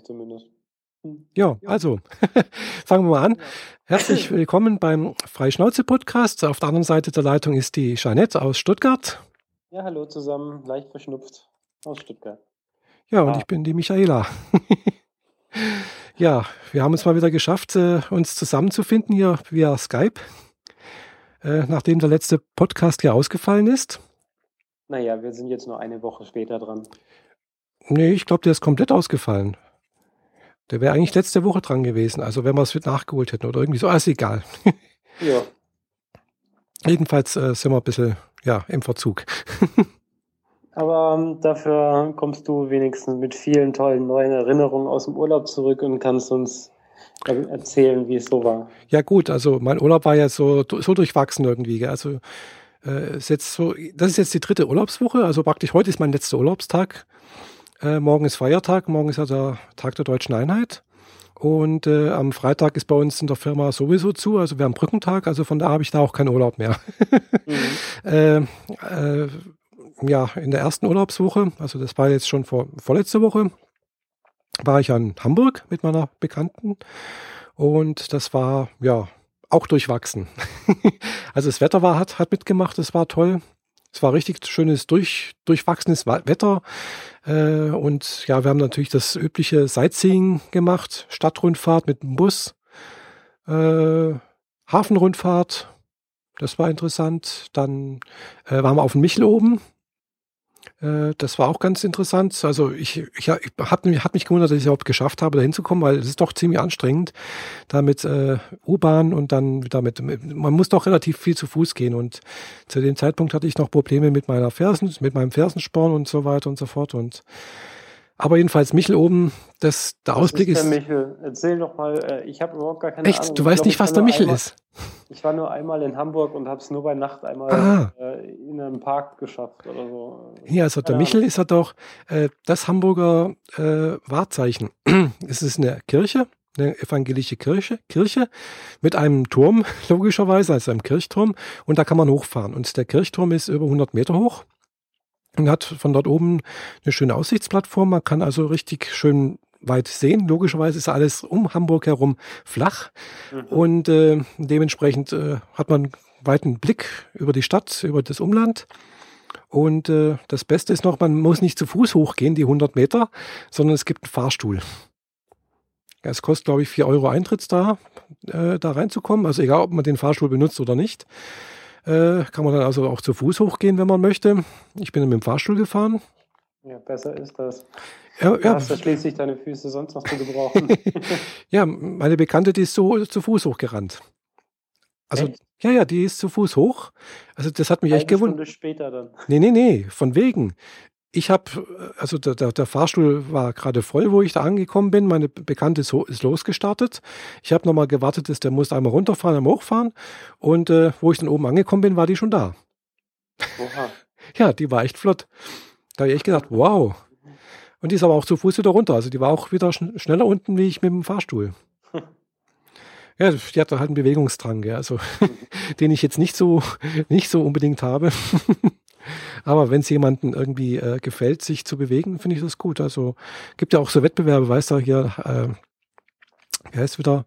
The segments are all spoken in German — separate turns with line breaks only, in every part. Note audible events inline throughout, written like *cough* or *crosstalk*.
ich zumindest.
Hm. Ja, also *laughs* fangen wir mal an. Herzlich willkommen beim Freischnauze-Podcast. Auf der anderen Seite der Leitung ist die Jeanette aus Stuttgart.
Ja, hallo zusammen, leicht verschnupft aus Stuttgart.
Ja, und ah. ich bin die Michaela. *laughs* ja, wir haben es mal wieder geschafft, äh, uns zusammenzufinden hier via Skype, äh, nachdem der letzte Podcast hier ausgefallen ist.
Naja, wir sind jetzt nur eine Woche später dran.
Nee, ich glaube, der ist komplett ausgefallen. Der wäre eigentlich letzte Woche dran gewesen, also wenn wir es nachgeholt hätten oder irgendwie so, alles egal. *laughs*
ja.
Jedenfalls äh, sind wir ein bisschen ja, im Verzug. *laughs*
Aber ähm, dafür kommst du wenigstens mit vielen tollen neuen Erinnerungen aus dem Urlaub zurück und kannst uns erzählen, wie es so war.
Ja gut, also mein Urlaub war ja so, so durchwachsen irgendwie. Also äh, ist jetzt so, das ist jetzt die dritte Urlaubswoche, also praktisch heute ist mein letzter Urlaubstag. Äh, morgen ist Feiertag, morgen ist ja der Tag der deutschen Einheit. Und äh, am Freitag ist bei uns in der Firma sowieso zu, also wir haben Brückentag, also von da habe ich da auch keinen Urlaub mehr. mhm. *laughs* äh, äh, ja, in der ersten Urlaubswoche, also das war jetzt schon vor, vorletzte Woche, war ich an Hamburg mit meiner Bekannten und das war ja auch durchwachsen. *laughs* also das Wetter war, hat, hat mitgemacht, es war toll. Es war richtig schönes, durch, durchwachsenes Wetter. Äh, und ja, wir haben natürlich das übliche Sightseeing gemacht. Stadtrundfahrt mit dem Bus. Äh, Hafenrundfahrt. Das war interessant. Dann äh, waren wir auf dem Michel oben. Äh, das war auch ganz interessant. Also ich, ich, ich hat, hat mich gewundert, dass ich es überhaupt geschafft habe, da hinzukommen, weil es ist doch ziemlich anstrengend, da mit äh, U-Bahn und dann wieder mit, man muss doch relativ viel zu Fuß gehen und zu dem Zeitpunkt hatte ich noch Probleme mit meiner Fersen, mit meinem Fersensporn und so weiter und so fort und aber jedenfalls Michel oben, das, der was Ausblick ist.
Der Michel, erzähl doch mal, äh, ich habe überhaupt gar keine
Echt?
Ahnung.
Du weißt glaub, nicht, was der Michel
einmal,
ist?
Ich war nur einmal in Hamburg und habe es nur bei Nacht einmal ah. äh, in einem Park geschafft oder so.
Ja, also der Michel ist ja doch äh, das Hamburger äh, Wahrzeichen. *clears throat* es ist eine Kirche, eine evangelische Kirche, Kirche mit einem Turm, *laughs* logischerweise, also einem Kirchturm, und da kann man hochfahren. Und der Kirchturm ist über 100 Meter hoch und hat von dort oben eine schöne Aussichtsplattform. Man kann also richtig schön weit sehen. Logischerweise ist alles um Hamburg herum flach mhm. und äh, dementsprechend äh, hat man weiten Blick über die Stadt, über das Umland. Und äh, das Beste ist noch, man muss nicht zu Fuß hochgehen, die 100 Meter, sondern es gibt einen Fahrstuhl. Es kostet, glaube ich, 4 Euro Eintritt da, äh, da reinzukommen. Also egal, ob man den Fahrstuhl benutzt oder nicht. Äh, kann man dann also auch zu Fuß hochgehen, wenn man möchte. Ich bin mit dem Fahrstuhl gefahren.
Ja, besser ist das.
Ja, ja.
hast du schließlich deine Füße sonst noch zu gebrauchen. *laughs*
ja, meine Bekannte, die ist so zu Fuß hochgerannt. Also, echt? ja, ja, die ist zu Fuß hoch. Also, das hat mich Eine echt gewundert.
Stunde später dann.
Nee, nee, nee, von wegen ich habe, also der, der, der, Fahrstuhl war gerade voll, wo ich da angekommen bin. Meine Bekannte ist, ist losgestartet. Ich habe nochmal gewartet, dass der musste einmal runterfahren, einmal hochfahren. Und äh, wo ich dann oben angekommen bin, war die schon da.
Oha. *laughs*
ja, die war echt flott. Da habe ich echt gedacht, wow. Und die ist aber auch zu Fuß wieder runter. Also die war auch wieder schn schneller unten wie ich mit dem Fahrstuhl. *laughs* Ja, die hat halt einen Bewegungsdrang, ja, also *laughs* den ich jetzt nicht so nicht so unbedingt habe. Aber wenn es jemandem irgendwie äh, gefällt, sich zu bewegen, finde ich das gut. Also gibt ja auch so Wettbewerbe, weißt du, hier, äh, wie heißt wieder,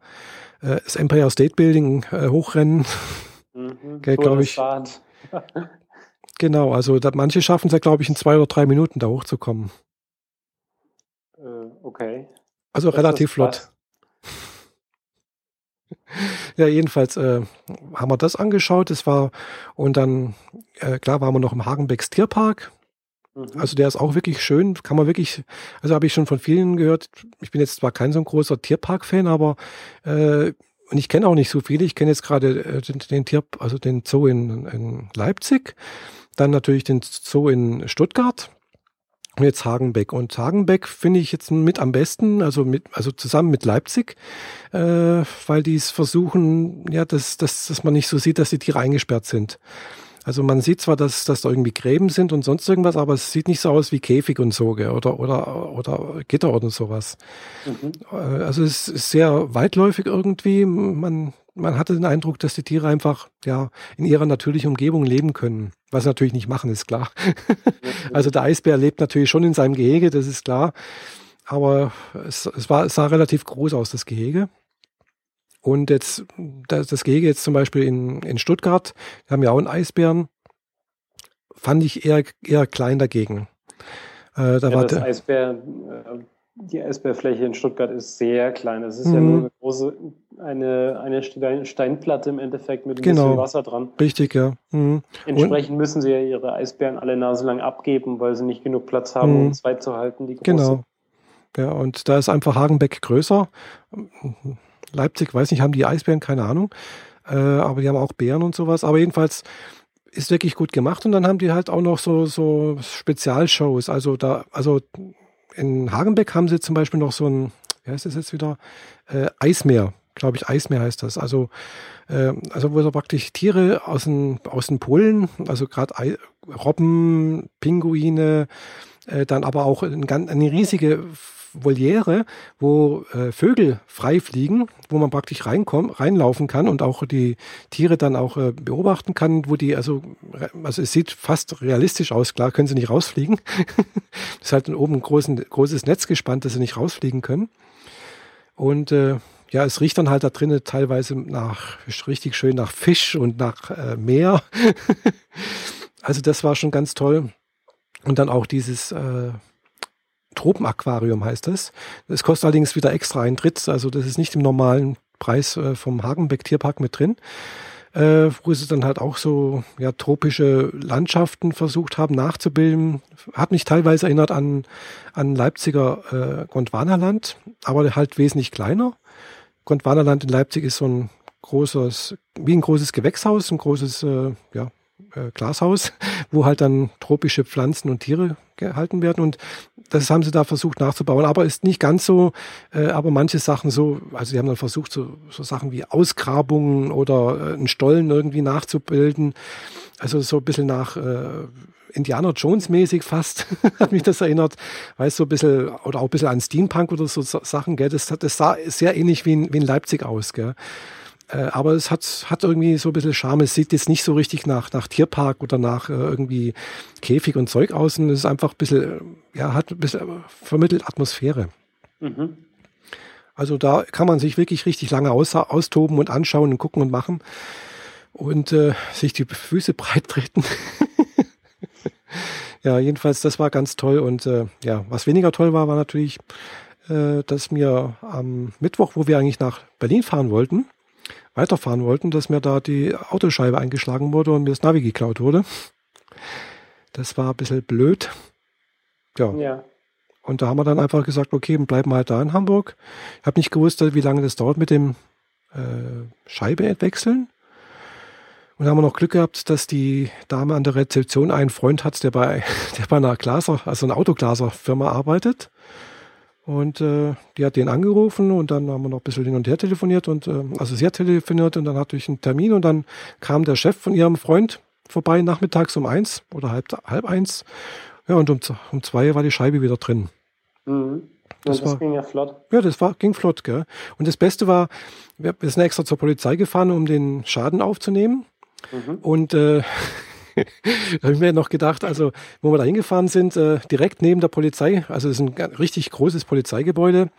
äh, das Empire State Building äh, hochrennen. Mhm, glaube ich. *laughs* genau, also da, manche schaffen es ja, glaube ich, in zwei oder drei Minuten da hochzukommen.
Äh, okay.
Also das relativ flott. *laughs* ja, jedenfalls äh, haben wir das angeschaut. Das war, und dann, äh, klar, waren wir noch im Hagenbecks Tierpark. Mhm. Also der ist auch wirklich schön, kann man wirklich, also habe ich schon von vielen gehört, ich bin jetzt zwar kein so ein großer Tierpark-Fan, aber äh, und ich kenne auch nicht so viele. Ich kenne jetzt gerade äh, den, den Tier, also den Zoo in, in Leipzig, dann natürlich den Zoo in Stuttgart und jetzt Hagenbeck. Und Hagenbeck finde ich jetzt mit am besten, also mit, also zusammen mit Leipzig, äh, weil die es versuchen, ja, dass, dass, dass man nicht so sieht, dass die Tiere eingesperrt sind. Also man sieht zwar, dass, dass da irgendwie Gräben sind und sonst irgendwas, aber es sieht nicht so aus wie Käfig und so, oder, oder, oder Gitter oder sowas. Mhm. Äh, also es ist sehr weitläufig irgendwie. Man, man hatte den Eindruck, dass die Tiere einfach ja in ihrer natürlichen Umgebung leben können. Was sie natürlich nicht machen, ist klar. *laughs* also der Eisbär lebt natürlich schon in seinem Gehege, das ist klar. aber es, es, war, es sah relativ groß aus, das Gehege. Und jetzt, das, das Gehege jetzt zum Beispiel in, in Stuttgart, wir haben ja auch einen Eisbären, fand ich eher, eher klein dagegen.
Äh, da ja, war das Eisbär, äh, die Eisbärfläche in Stuttgart ist sehr klein. Es ist mhm. ja nur eine große, eine, eine Steinplatte im Endeffekt mit ein
genau.
bisschen Wasser dran.
Richtig, ja.
Mhm. Entsprechend Und, müssen sie ja ihre Eisbären alle Nase lang abgeben, weil sie nicht genug Platz haben, mhm. um zwei zu halten, die
große. Genau. Ja, und da ist einfach Hagenbeck größer. Leipzig, weiß nicht, haben die Eisbären, keine Ahnung. Äh, aber die haben auch Bären und sowas. Aber jedenfalls ist wirklich gut gemacht. Und dann haben die halt auch noch so, so Spezialshows. Also da, also in Hagenbeck haben sie zum Beispiel noch so ein, wie heißt das jetzt wieder? Äh, Eismeer, glaube ich, Eismeer heißt das. Also, äh, also wo so praktisch Tiere aus den, aus den Polen, also gerade Robben, Pinguine, äh, dann aber auch ein, eine riesige Voliere, wo äh, Vögel frei fliegen, wo man praktisch reinkommen, reinlaufen kann und auch die Tiere dann auch äh, beobachten kann, wo die, also, also es sieht fast realistisch aus, klar können sie nicht rausfliegen. *laughs* das ist halt oben ein großen, großes Netz gespannt, dass sie nicht rausfliegen können. Und äh, ja, es riecht dann halt da drinnen teilweise nach richtig schön nach Fisch und nach äh, Meer. *laughs* also das war schon ganz toll. Und dann auch dieses äh, Tropenaquarium heißt das. Es kostet allerdings wieder extra Eintritt, also das ist nicht im normalen Preis äh, vom Hagenbeck Tierpark mit drin. Äh, wo sie dann halt auch so ja, tropische Landschaften versucht haben nachzubilden. Hat mich teilweise erinnert an, an Leipziger äh, Gondwanaland, aber halt wesentlich kleiner. Gondwanaland in Leipzig ist so ein großes, wie ein großes Gewächshaus, ein großes äh, ja, äh, Glashaus, wo halt dann tropische Pflanzen und Tiere gehalten werden. Und das haben sie da versucht nachzubauen, aber ist nicht ganz so, äh, aber manche Sachen so, also sie haben dann versucht, so, so Sachen wie Ausgrabungen oder äh, einen Stollen irgendwie nachzubilden. Also so ein bisschen nach äh, Indiana Jones mäßig fast, *laughs* hat mich das erinnert. Weißt so ein bisschen, oder auch ein bisschen an Steampunk oder so Sachen, gell. Das, das sah sehr ähnlich wie in, wie in Leipzig aus, gell. Äh, aber es hat, hat irgendwie so ein bisschen Charme. Es sieht jetzt nicht so richtig nach, nach Tierpark oder nach äh, irgendwie Käfig und Zeug aus. Und es ist einfach ein bisschen, äh, ja, hat ein bisschen äh, vermittelt Atmosphäre. Mhm. Also da kann man sich wirklich richtig lange aus, austoben und anschauen und gucken und machen und äh, sich die Füße *laughs* breit treten. ja, jedenfalls, das war ganz toll. Und äh, ja, was weniger toll war, war natürlich, äh, dass mir am Mittwoch, wo wir eigentlich nach Berlin fahren wollten, weiterfahren wollten, dass mir da die Autoscheibe eingeschlagen wurde und mir das Navi geklaut wurde. Das war ein bisschen blöd. Ja. ja. Und da haben wir dann einfach gesagt, okay, bleiben wir halt da in Hamburg. Ich habe nicht gewusst, wie lange das dauert mit dem äh, Scheibe entwechseln. Und haben wir noch Glück gehabt, dass die Dame an der Rezeption einen Freund hat, der bei, *laughs* der bei einer Glaser, also einer Autoglaserfirma arbeitet. Und äh, die hat den angerufen und dann haben wir noch ein bisschen hin und her telefoniert und äh, also sie hat telefoniert und dann hatte ich einen Termin und dann kam der Chef von ihrem Freund vorbei nachmittags um eins oder halb, halb eins. Ja, und um, um zwei war die Scheibe wieder drin.
Mhm. Das, das war, ging ja flott.
Ja, das war, ging flott, gell. Und das Beste war, wir sind extra zur Polizei gefahren, um den Schaden aufzunehmen. Mhm. Und äh, *laughs* da habe ich mir noch gedacht, also wo wir da hingefahren sind, äh, direkt neben der Polizei, also das ist ein richtig großes Polizeigebäude,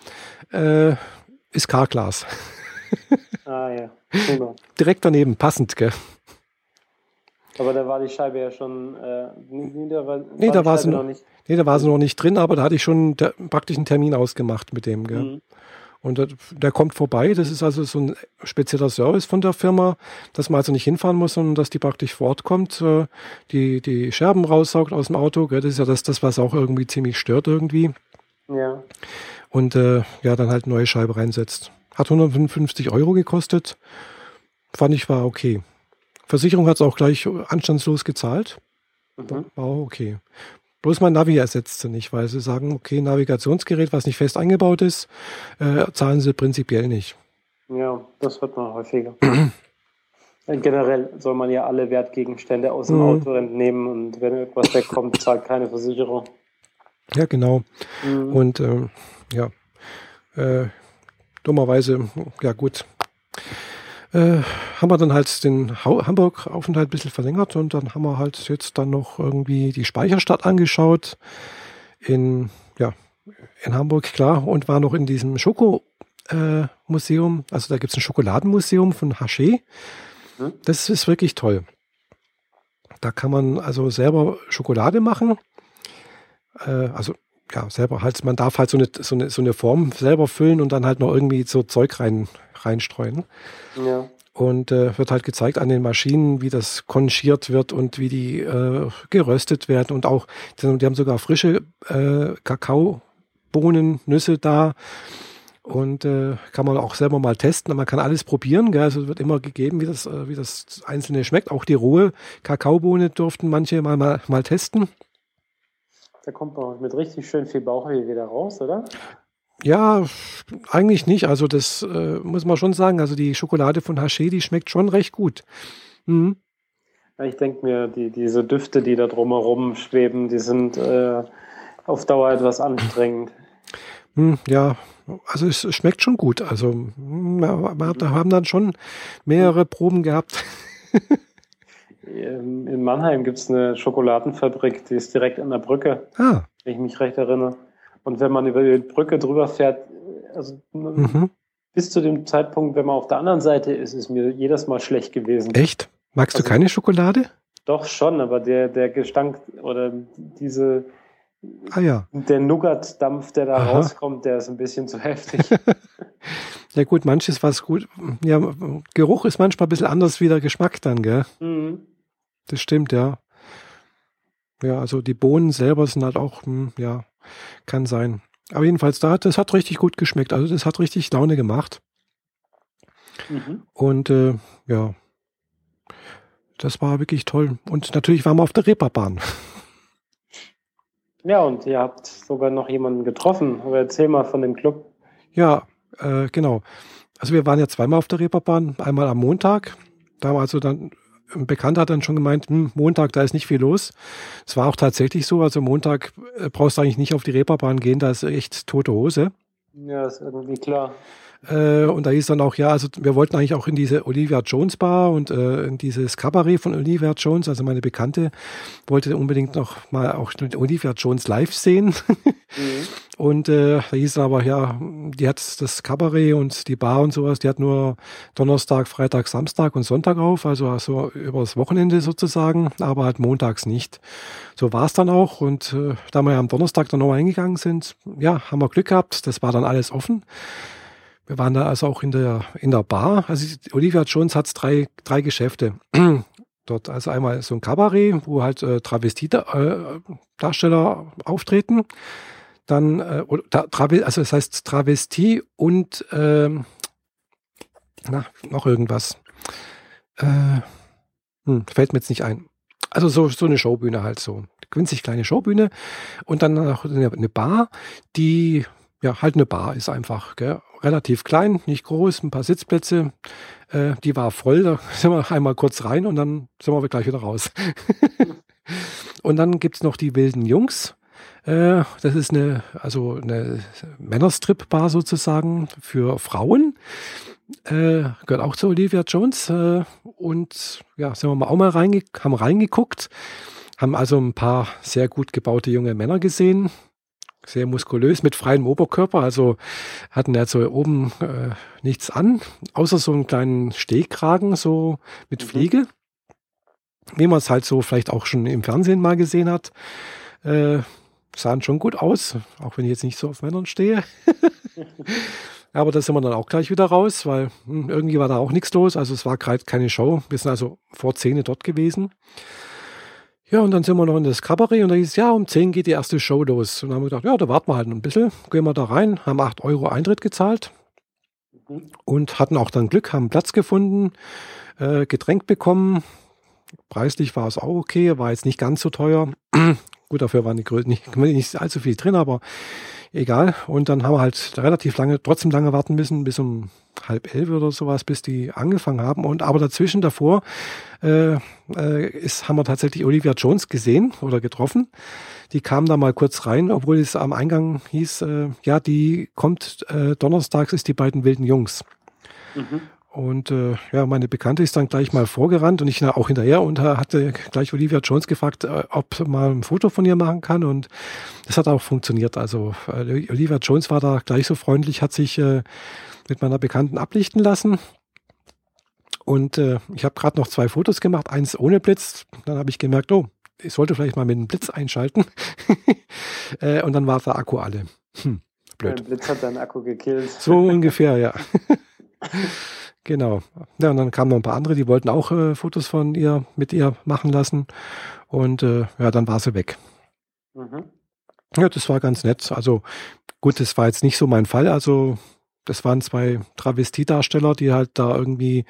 äh, ist Carglass. *laughs*
ah ja, Super.
Direkt daneben, passend, gell?
Aber da war die Scheibe ja schon, äh, nee, da war,
nee, war da war sie noch nicht. Nee, da war sie noch nicht drin, aber da hatte ich schon praktisch einen Termin ausgemacht mit dem, gell? Mhm. Und der, der, kommt vorbei. Das ist also so ein spezieller Service von der Firma, dass man also nicht hinfahren muss, sondern dass die praktisch vor Ort kommt, äh, die, die Scherben raussaugt aus dem Auto. Gell? Das ist ja das, das, was auch irgendwie ziemlich stört irgendwie.
Ja.
Und äh, ja, dann halt neue Scheibe reinsetzt. Hat 155 Euro gekostet. Fand ich war okay. Versicherung hat es auch gleich anstandslos gezahlt. Mhm. War auch okay. Bloß mein Navi ersetzt sie nicht, weil sie sagen, okay, Navigationsgerät, was nicht fest eingebaut ist, äh, zahlen sie prinzipiell nicht.
Ja, das wird man häufiger. *clears throat* Generell soll man ja alle Wertgegenstände aus dem mhm. Auto entnehmen und wenn irgendwas wegkommt, zahlt keine Versicherung.
Ja, genau. Mhm. Und äh, ja, äh, dummerweise, ja gut, äh, haben wir dann halt den Hamburg-Aufenthalt ein bisschen verlängert und dann haben wir halt jetzt dann noch irgendwie die Speicherstadt angeschaut in, ja, in Hamburg, klar, und war noch in diesem Schoko-Museum. Äh, also da gibt es ein Schokoladenmuseum von Haché. Mhm. Das ist wirklich toll. Da kann man also selber Schokolade machen. Äh, also ja, selber halt, man darf halt so eine, so eine, so eine Form selber füllen und dann halt noch irgendwie so Zeug rein, reinstreuen. Ja. Und äh, wird halt gezeigt an den Maschinen, wie das konchiert wird und wie die äh, geröstet werden. Und auch, die, haben sogar frische äh, Kakaobohnen, Nüsse da. Und äh, kann man auch selber mal testen. Man kann alles probieren. Gell? Also wird immer gegeben, wie das, äh, wie das Einzelne schmeckt. Auch die rohe Kakaobohne durften manche mal, mal, mal testen.
Da kommt man mit richtig schön viel Bauchweh wieder raus, oder?
Ja, eigentlich nicht. Also das äh, muss man schon sagen. Also die Schokolade von Haché, die schmeckt schon recht gut. Mhm.
Ich denke mir, die, diese Düfte, die da drumherum schweben, die sind äh, auf Dauer etwas anstrengend.
Mhm, ja, also es schmeckt schon gut. Also hm, wir haben dann schon mehrere Proben gehabt. *laughs*
Ähm, in Mannheim gibt es eine Schokoladenfabrik, die ist direkt an der Brücke, ah. wenn ich mich recht erinnere. Und wenn man über die Brücke drüber fährt, also mhm. bis zu dem Zeitpunkt, wenn man auf der anderen Seite ist, ist mir jedes Mal schlecht gewesen.
Echt? Magst also, du keine Schokolade?
Doch schon, aber der, der Gestank oder diese
Ah ja.
Der Nougat-Dampf, der da Aha. rauskommt, der ist ein bisschen zu heftig. *laughs*
ja gut, manches was gut. Ja, Geruch ist manchmal ein bisschen anders wie der Geschmack dann, gell? Mhm. Das stimmt, ja. Ja, also die Bohnen selber sind halt auch, hm, ja, kann sein. Aber jedenfalls, da, das hat richtig gut geschmeckt. Also das hat richtig Laune gemacht. Mhm. Und äh, ja, das war wirklich toll. Und natürlich waren wir auf der Reeperbahn.
Ja, und ihr habt sogar noch jemanden getroffen. Aber erzähl mal von dem Club.
Ja, äh, genau. Also wir waren ja zweimal auf der Reeperbahn. Einmal am Montag. Da haben also dann ein Bekannter hat dann schon gemeint, hm, Montag, da ist nicht viel los. Es war auch tatsächlich so. Also Montag äh, brauchst du eigentlich nicht auf die Reeperbahn gehen, da ist echt tote Hose.
Ja, ist irgendwie klar.
Äh, und da hieß dann auch, ja, also wir wollten eigentlich auch in diese Olivia Jones Bar und äh, in dieses Cabaret von Olivia Jones. Also meine Bekannte wollte unbedingt noch mal auch Olivia Jones live sehen. Mhm. *laughs* Und äh, da hieß aber, ja, die hat das Cabaret und die Bar und sowas, die hat nur Donnerstag, Freitag, Samstag und Sonntag auf, also, also übers Wochenende sozusagen, aber halt montags nicht. So war es dann auch. Und äh, da wir ja am Donnerstag dann nochmal hingegangen sind, ja, haben wir Glück gehabt, das war dann alles offen. Wir waren da also auch in der, in der Bar. Also Olivia Jones hat drei, drei Geschäfte. *clears throat* Dort also einmal so ein Kabarett, wo halt äh, Travestie-Darsteller äh, auftreten. Dann, äh, also das heißt Travestie und äh, na, noch irgendwas. Äh, hm, fällt mir jetzt nicht ein. Also so, so eine Showbühne halt so. Winzig kleine Showbühne. Und dann noch eine, eine Bar, die ja halt eine Bar ist einfach. Gell? Relativ klein, nicht groß, ein paar Sitzplätze. Äh, die war voll, da *laughs* sind wir einmal kurz rein und dann sind wir gleich wieder raus. *laughs* und dann gibt's noch die wilden Jungs. Äh, das ist eine, also eine Männerstrip-Bar sozusagen für Frauen. Äh, gehört auch zu Olivia Jones. Äh, und ja, sind wir mal auch mal reinge haben reingeguckt. Haben also ein paar sehr gut gebaute junge Männer gesehen sehr muskulös mit freiem Oberkörper, also hatten er so oben äh, nichts an, außer so einen kleinen Stehkragen, so mit mhm. Fliege, wie man es halt so vielleicht auch schon im Fernsehen mal gesehen hat. Äh, sahen schon gut aus, auch wenn ich jetzt nicht so auf Männern stehe. *laughs* Aber da sind wir dann auch gleich wieder raus, weil hm, irgendwie war da auch nichts los. Also es war gerade keine Show. Wir sind also vor Zähne dort gewesen. Ja, und dann sind wir noch in das Kabarett und da hieß ja, um 10 geht die erste Show los. Und dann haben wir gedacht, ja, da warten wir halt ein bisschen, gehen wir da rein, haben 8 Euro Eintritt gezahlt und hatten auch dann Glück, haben Platz gefunden, äh, Getränk bekommen. Preislich war es auch okay, war jetzt nicht ganz so teuer. *clears throat* Gut, dafür war nicht, nicht, nicht allzu viel drin, aber egal. Und dann haben wir halt relativ lange, trotzdem lange warten müssen, bis um halb elf oder sowas, bis die angefangen haben. Und aber dazwischen davor äh, äh, ist, haben wir tatsächlich Olivia Jones gesehen oder getroffen. Die kam da mal kurz rein, obwohl es am Eingang hieß, äh, ja, die kommt äh, donnerstags ist die beiden wilden Jungs. Mhm. Und äh, ja, meine Bekannte ist dann gleich mal vorgerannt und ich na, auch hinterher und hatte gleich Olivia Jones gefragt, äh, ob mal ein Foto von ihr machen kann. Und das hat auch funktioniert. Also äh, Olivia Jones war da gleich so freundlich, hat sich äh, mit meiner Bekannten ablichten lassen. Und äh, ich habe gerade noch zwei Fotos gemacht, eins ohne Blitz. Dann habe ich gemerkt, oh, ich sollte vielleicht mal mit dem Blitz einschalten. *laughs* äh, und dann war der Akku alle. Hm, blöd.
Der Blitz hat deinen Akku gekillt.
So ungefähr, ja. *laughs* Genau. Ja, und dann kamen noch ein paar andere, die wollten auch äh, Fotos von ihr mit ihr machen lassen. Und äh, ja, dann war sie weg. Mhm. Ja, das war ganz nett. Also gut, das war jetzt nicht so mein Fall. Also das waren zwei Travestiedarsteller, die halt da irgendwie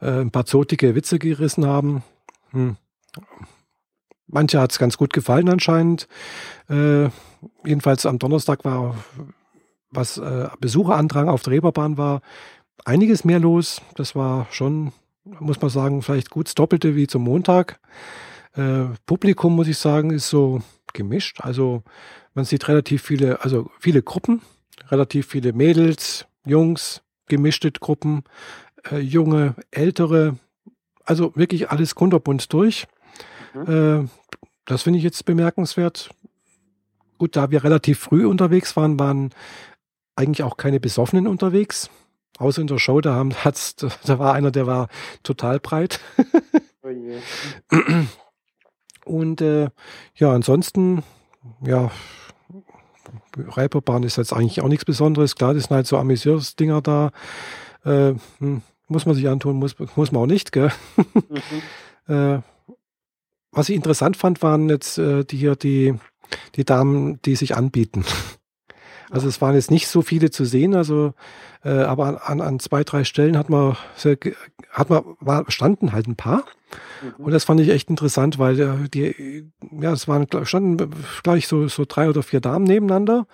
äh, ein paar zotige Witze gerissen haben. Hm. Manche hat es ganz gut gefallen anscheinend. Äh, jedenfalls am Donnerstag war, was äh, Besucherandrang auf der Reeperbahn war, einiges mehr los. Das war schon, muss man sagen, vielleicht gut das Doppelte wie zum Montag. Äh, Publikum, muss ich sagen, ist so gemischt. Also man sieht relativ viele, also viele Gruppen, relativ viele Mädels, Jungs, gemischte Gruppen, äh, junge, ältere, also wirklich alles kunterbunt durch. Mhm. Äh, das finde ich jetzt bemerkenswert. Gut, da wir relativ früh unterwegs waren, waren eigentlich auch keine Besoffenen unterwegs. Außer in der Show, da, haben, *laughs* hat's, da war einer, der war total breit. *laughs* oh. Und äh, ja, ansonsten, ja, Reeperbahn ist jetzt eigentlich auch nichts Besonderes. Klar, das sind halt so Amüsiersdinger da. Äh, hm, muss man sich antun, muss, muss man auch nicht, gell? Mhm. *laughs* äh, was ich interessant fand, waren jetzt äh, die hier die, die Damen, die sich anbieten. Also es waren jetzt nicht so viele zu sehen, also äh, aber an, an zwei, drei Stellen hat man, hat man, war, standen halt ein paar. Mhm. Und das fand ich echt interessant, weil äh, die, ja, es waren, standen gleich so, so drei oder vier Damen nebeneinander.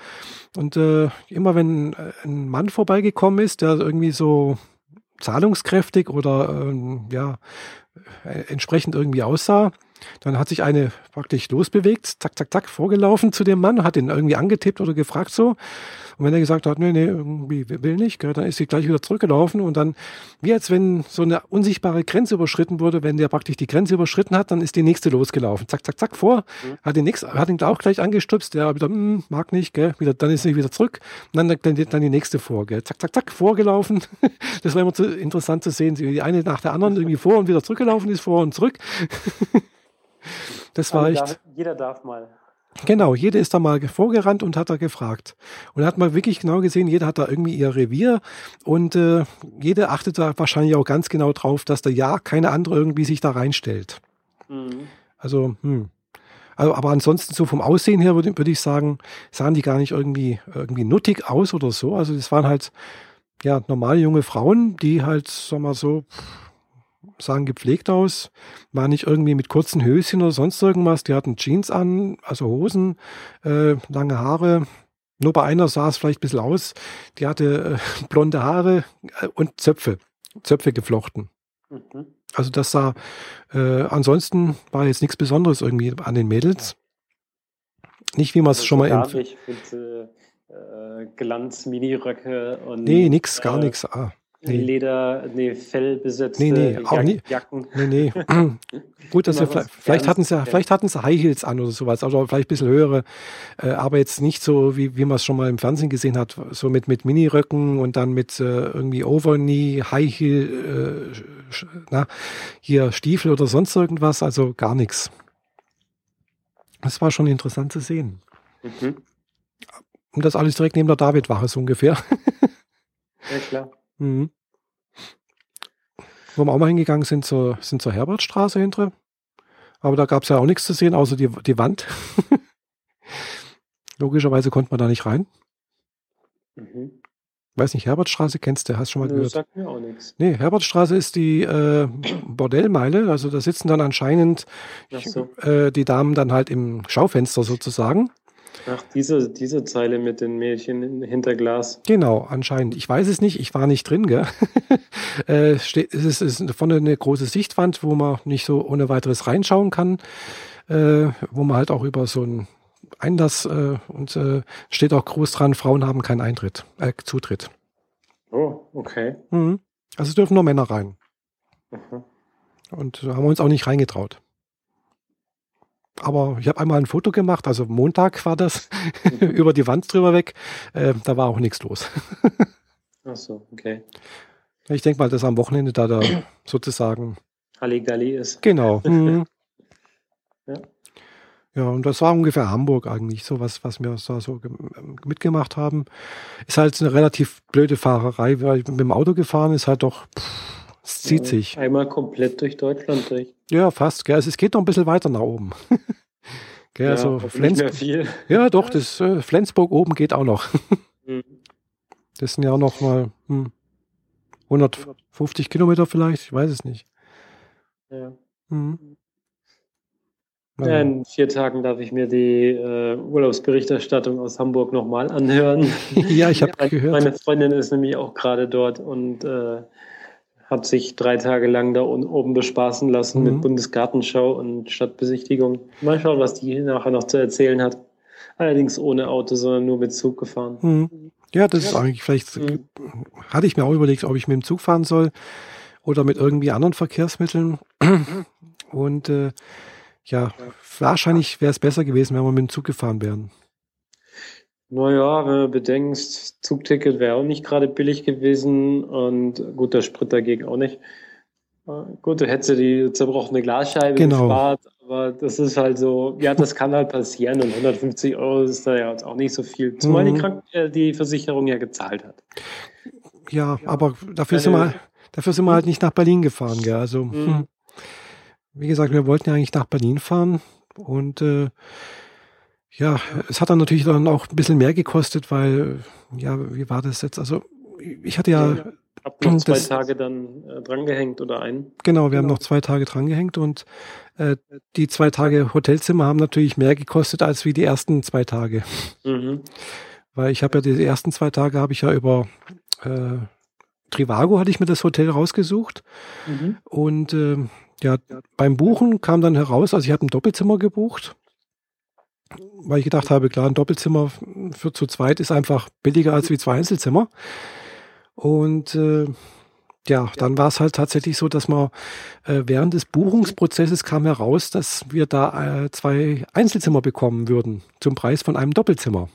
Und äh, immer wenn ein Mann vorbeigekommen ist, der irgendwie so zahlungskräftig oder ähm, ja, äh, entsprechend irgendwie aussah, dann hat sich eine praktisch losbewegt, zack, zack, zack, vorgelaufen zu dem Mann, hat ihn irgendwie angetippt oder gefragt so. Und wenn er gesagt hat, nee, nee, irgendwie will nicht, gell, dann ist sie gleich wieder zurückgelaufen und dann, wie als wenn so eine unsichtbare Grenze überschritten wurde, wenn der praktisch die Grenze überschritten hat, dann ist die nächste losgelaufen. Zack, zack, zack, vor, mhm. hat ihn nix, hat ihn auch gleich angestupst, der wieder, hm, mag nicht, gell, wieder, dann ist sie wieder zurück und dann, dann, dann die nächste vor, gell, zack, zack, zack, vorgelaufen. *laughs* Das war immer zu, interessant zu sehen, wie die eine nach der anderen irgendwie vor und wieder zurückgelaufen ist, vor und zurück. *laughs* Das war echt. Darf,
jeder darf mal.
Genau, jeder ist da mal vorgerannt und hat da gefragt. Und hat mal wirklich genau gesehen, jeder hat da irgendwie ihr Revier und äh, jeder achtet da wahrscheinlich auch ganz genau drauf, dass da ja keine andere irgendwie sich da reinstellt. Mhm. Also, hm. Also, aber ansonsten so vom Aussehen her würde, würde ich sagen, sahen die gar nicht irgendwie, irgendwie nuttig aus oder so. Also das waren halt ja normale junge Frauen, die halt, sag mal so, sahen gepflegt aus, war nicht irgendwie mit kurzen Höschen oder sonst irgendwas. Die hatten Jeans an, also Hosen, äh, lange Haare. Nur bei einer sah es vielleicht ein bisschen aus. Die hatte äh, *laughs* blonde Haare äh, und Zöpfe, Zöpfe geflochten. Mhm. Also das sah, äh, ansonsten war jetzt nichts Besonderes irgendwie an den Mädels. Nicht wie man es also schon mal
im... Mit, äh, äh, Glanz-Mini-Röcke und...
Nee, nix, gar äh, nichts. Ah.
Leder, nee, Fellbesetzte
nee, nee, auch nie, Jacken. Nee, nee. *clears throat* Gut, dass wir vielleicht, vielleicht hatten sie, vielleicht hatten sie High Heels an oder sowas, also vielleicht ein bisschen höhere, äh, aber jetzt nicht so, wie, wie man es schon mal im Fernsehen gesehen hat, so mit, mit Mini-Röcken und dann mit äh, irgendwie Overknee, High Heel, äh, na, hier Stiefel oder sonst irgendwas, also gar nichts. Das war schon interessant zu sehen. Mhm. Und das alles direkt neben der David-Wache so ungefähr.
ja, klar.
Mhm. Wo wir auch mal hingegangen sind, zur, sind zur Herbertstraße hintere. Aber da gab es ja auch nichts zu sehen, außer die, die Wand. *laughs* Logischerweise konnte man da nicht rein. Mhm. Weiß nicht, Herbertstraße kennst du, hast schon mal Nö, gehört.
sagt mir auch nichts.
Nee, Herbertstraße ist die äh, Bordellmeile, also da sitzen dann anscheinend so. äh, die Damen dann halt im Schaufenster sozusagen.
Ach, diese, diese Zeile mit den Mädchen hinter Glas.
Genau, anscheinend. Ich weiß es nicht, ich war nicht drin, gell? *laughs* äh, es ist, ist vorne eine große Sichtwand, wo man nicht so ohne weiteres reinschauen kann, äh, wo man halt auch über so ein Einlass äh, und äh, steht auch groß dran, Frauen haben keinen Eintritt, äh, Zutritt.
Oh, okay.
Mhm. Also es dürfen nur Männer rein. Mhm. Und da haben wir uns auch nicht reingetraut. Aber ich habe einmal ein Foto gemacht, also Montag war das, *laughs* mhm. über die Wand drüber weg. Äh, da war auch nichts los. *laughs*
Ach so, okay.
Ich denke mal, dass am Wochenende da, da *clears throat* sozusagen
Halligalli ist.
Genau. *laughs* Mhm. ja. Ja, und das war ungefähr Hamburg eigentlich, so was, was wir da so mitgemacht haben. Ist halt eine relativ blöde Fahrerei, weil mit dem Auto gefahren ist halt doch, pff, es zieht ja, sich.
Einmal komplett durch Deutschland durch.
Ja, fast, gell. Also es geht noch ein bisschen weiter nach oben. *laughs* gell, ja, also Flensburg. Ja, doch, das äh, Flensburg oben geht auch noch. *laughs* mhm. Das sind ja auch noch mal hm, 150 Kilometer vielleicht, ich weiß es nicht.
Ja. Mhm. Ja, in vier Tagen darf ich mir die äh, Urlaubsberichterstattung aus Hamburg nochmal anhören. *laughs*
ja, ich habe gehört.
Meine Freundin ist nämlich auch gerade dort und äh, hat sich drei Tage lang da oben bespaßen lassen mhm. mit Bundesgartenschau und Stadtbesichtigung. Mal schauen, was die nachher noch zu erzählen hat. Allerdings ohne Auto, sondern nur mit Zug gefahren.
Mhm. Ja, das ja. ist eigentlich vielleicht, mhm. hatte ich mir auch überlegt, ob ich mit dem Zug fahren soll oder mit irgendwie anderen Verkehrsmitteln. Und äh, ja, wahrscheinlich wäre es besser gewesen, wenn wir mit dem Zug gefahren wären.
Naja, wenn du bedenkst, Zugticket wäre auch nicht gerade billig gewesen und gut, der Sprit dagegen auch nicht. Äh, gut, du hättest ja die zerbrochene Glasscheibe
genau. gespart,
aber das ist halt so, ja, das kann halt passieren und 150 Euro ist da ja auch nicht so viel, zumal mhm. die, Krank äh, die Versicherung ja gezahlt hat.
Ja, ja. aber dafür sind, wir, dafür sind wir halt nicht nach Berlin gefahren, gell? Also, mhm. Hm. Wie gesagt, wir wollten ja eigentlich nach Berlin fahren und äh, ja, es hat dann natürlich dann auch ein bisschen mehr gekostet, weil, ja, wie war das jetzt? Also ich hatte ja. ja
hab noch zwei das, Tage dann äh, drangehängt oder ein.
Genau, wir genau. haben noch zwei Tage drangehängt und äh, die zwei Tage Hotelzimmer haben natürlich mehr gekostet als wie die ersten zwei Tage. Mhm. Weil ich habe ja die ersten zwei Tage habe ich ja über äh, Trivago hatte ich mir das Hotel rausgesucht mhm. und äh, ja, beim Buchen kam dann heraus, also ich habe ein Doppelzimmer gebucht, weil ich gedacht habe, klar, ein Doppelzimmer für zu zweit ist einfach billiger als wie zwei Einzelzimmer. Und äh, ja, dann war es halt tatsächlich so, dass man äh, während des Buchungsprozesses kam heraus, dass wir da äh, zwei Einzelzimmer bekommen würden zum Preis von einem Doppelzimmer.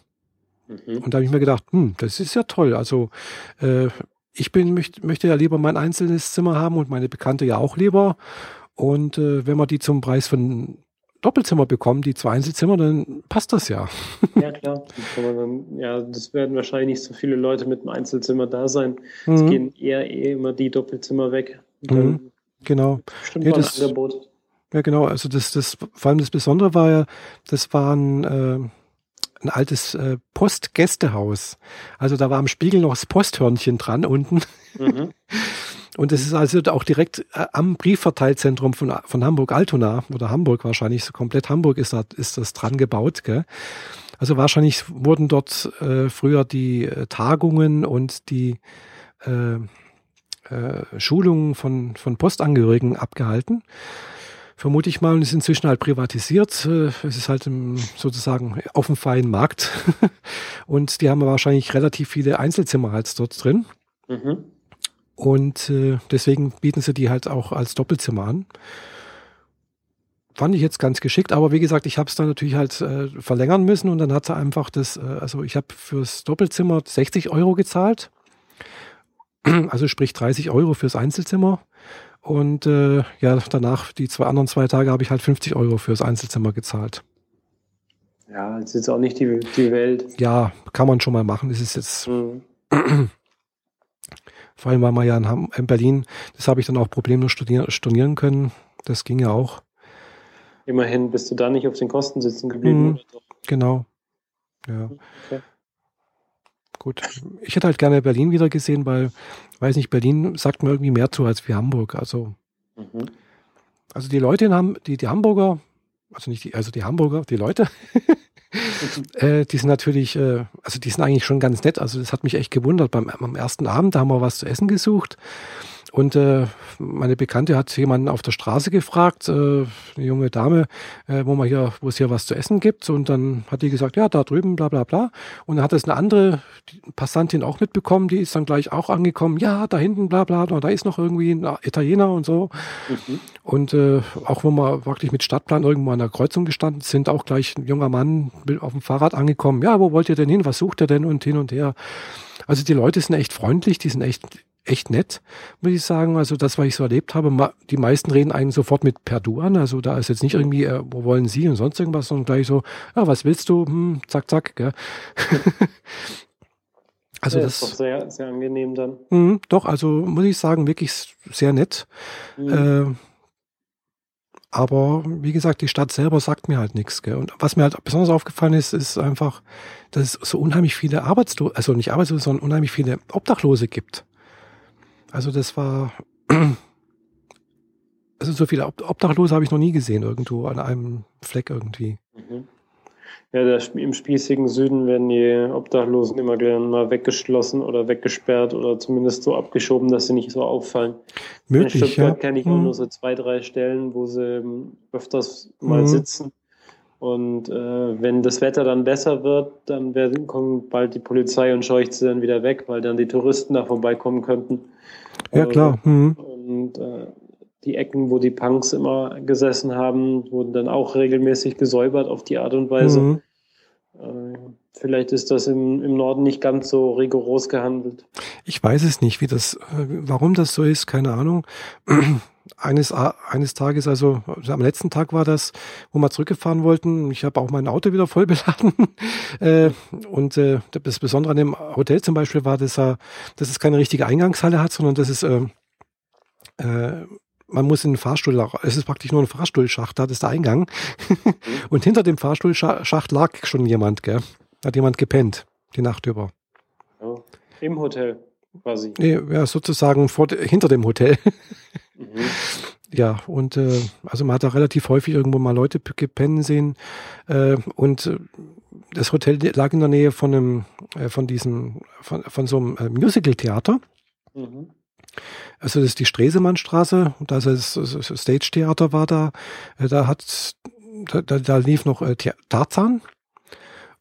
Mhm. Und da habe ich mir gedacht, hm, das ist ja toll. Also äh, ich bin, möchte, möchte ja lieber mein einzelnes Zimmer haben und meine Bekannte ja auch lieber. Und äh, wenn wir die zum Preis von Doppelzimmer bekommen, die zwei Einzelzimmer, dann passt das ja.
Ja, klar. Dann, ja, das werden wahrscheinlich nicht so viele Leute mit einem Einzelzimmer da sein. Mhm. Es gehen eher eh immer die Doppelzimmer weg.
Mhm. Genau.
Bestimmt ja, das, Angebot.
Ja, genau. Also das, das, vor allem das Besondere war ja, das waren äh, ein altes äh, Postgästehaus. Also da war am Spiegel noch das Posthörnchen dran unten. Mhm. *laughs* Und es ist also auch direkt äh, am Briefverteilzentrum von, von Hamburg-Altona oder Hamburg wahrscheinlich, so komplett Hamburg ist, da, ist das dran gebaut. Gell? Also wahrscheinlich wurden dort äh, früher die äh, Tagungen und die äh, äh, Schulungen von, von Postangehörigen abgehalten vermute ich mal, und ist inzwischen halt privatisiert. Äh, es ist halt sozusagen auf dem freien Markt. *laughs* und die haben wahrscheinlich relativ viele Einzelzimmer halt dort drin. Mhm. Und äh, deswegen bieten sie die halt auch als Doppelzimmer an. Fand ich jetzt ganz geschickt, aber wie gesagt, ich habe es dann natürlich halt äh, verlängern müssen und dann hat sie einfach das, äh, also ich habe fürs Doppelzimmer 60 Euro gezahlt, *clears throat* also sprich 30 Euro fürs Einzelzimmer und äh, ja, danach die zwei anderen zwei Tage habe ich halt 50 Euro fürs Einzelzimmer gezahlt.
Ja, das ist jetzt auch nicht die, die Welt.
Ja, kann man schon mal machen. Das ist jetzt. Mhm. *clears throat* Vor allem, weil man ja in, in Berlin, das habe ich dann auch problemlos studieren, studieren können. Das ging ja auch.
Immerhin bist du da nicht auf den Kosten sitzen geblieben. Mhm,
genau. Ja. Okay. Gut. Ich hätte halt gerne Berlin wieder gesehen, weil, weiß nicht, Berlin sagt mir irgendwie mehr zu als wie Hamburg. Also, mhm. also die Leute in Ham die, die Hamburger, also nicht die, also die Hamburger, die Leute, *laughs* äh, die sind natürlich, äh, also die sind eigentlich schon ganz nett. Also das hat mich echt gewundert. Beim, am ersten Abend, da haben wir was zu essen gesucht. Und äh, meine Bekannte hat jemanden auf der Straße gefragt, äh, eine junge Dame, äh, wo man hier, wo es hier was zu essen gibt. Und dann hat die gesagt, ja, da drüben, bla bla bla. Und dann hat es eine andere Passantin auch mitbekommen, die ist dann gleich auch angekommen, ja, da hinten, bla bla, da ist noch irgendwie ein Italiener und so. Mhm. Und äh, auch wo wir wirklich mit Stadtplan irgendwo an der Kreuzung gestanden sind, auch gleich ein junger Mann auf dem Fahrrad angekommen, ja, wo wollt ihr denn hin, was sucht ihr denn und hin und her. Also die Leute sind echt freundlich, die sind echt echt nett, muss ich sagen. Also das, was ich so erlebt habe, die meisten reden einen sofort mit per Du an. Also da ist jetzt nicht irgendwie, äh, wo wollen Sie und sonst irgendwas, sondern gleich so, ja, was willst du? Hm, zack, zack. Gell? *laughs*
also ja, das ist doch sehr, sehr angenehm dann.
Mh, doch, also muss ich sagen, wirklich sehr nett. Mhm. Äh, aber wie gesagt, die Stadt selber sagt mir halt nichts. Gell? Und was mir halt besonders aufgefallen ist, ist einfach, dass es so unheimlich viele Arbeitslose, also nicht Arbeitslose, sondern unheimlich viele Obdachlose gibt. Also das war, *clears throat* also so viele Obdachlose habe ich noch nie gesehen irgendwo an einem Fleck irgendwie.
Ja, der, im spießigen Süden werden die Obdachlosen immer gerne mal weggeschlossen oder weggesperrt oder zumindest so abgeschoben, dass sie nicht so auffallen.
Möglich, In Stuttgart
ja. kenne ich mhm. nur so zwei, drei Stellen, wo sie ähm, öfters mal mhm. sitzen. Und äh, wenn das Wetter dann besser wird, dann werden, kommt bald die Polizei und scheucht sie dann wieder weg, weil dann die Touristen da vorbeikommen könnten.
Ja, klar. Mhm.
Und äh, die Ecken, wo die Punks immer gesessen haben, wurden dann auch regelmäßig gesäubert auf die Art und Weise. Mhm. Äh, vielleicht ist das im, im Norden nicht ganz so rigoros gehandelt.
Ich weiß es nicht, wie das, äh, warum das so ist, keine Ahnung. *clears throat* Eines, eines Tages, also am letzten Tag war das, wo wir zurückgefahren wollten. Ich habe auch mein Auto wieder voll beladen. *laughs* äh, und das Besondere an dem Hotel zum Beispiel war, dass, er, dass es keine richtige Eingangshalle hat, sondern dass es äh, äh, man muss in den Fahrstuhl, es ist praktisch nur ein Fahrstuhlschacht, da ist der Eingang. *laughs* und hinter dem Fahrstuhlschacht lag schon jemand, gell? Hat jemand gepennt, die Nacht über.
Ja, Im Hotel, quasi.
Ja, sozusagen vor, hinter dem Hotel. *laughs* mhm. Ja, und äh, also man hat da relativ häufig irgendwo mal Leute gepennen sehen. Äh, und äh, das Hotel lag in der Nähe von einem, äh, von diesem, von, von so einem äh, Musical-Theater. Mhm. Also das ist die Stresemannstraße, da ist das Stage-Theater war da, äh, da hat, da, da lief noch äh, Tarzan.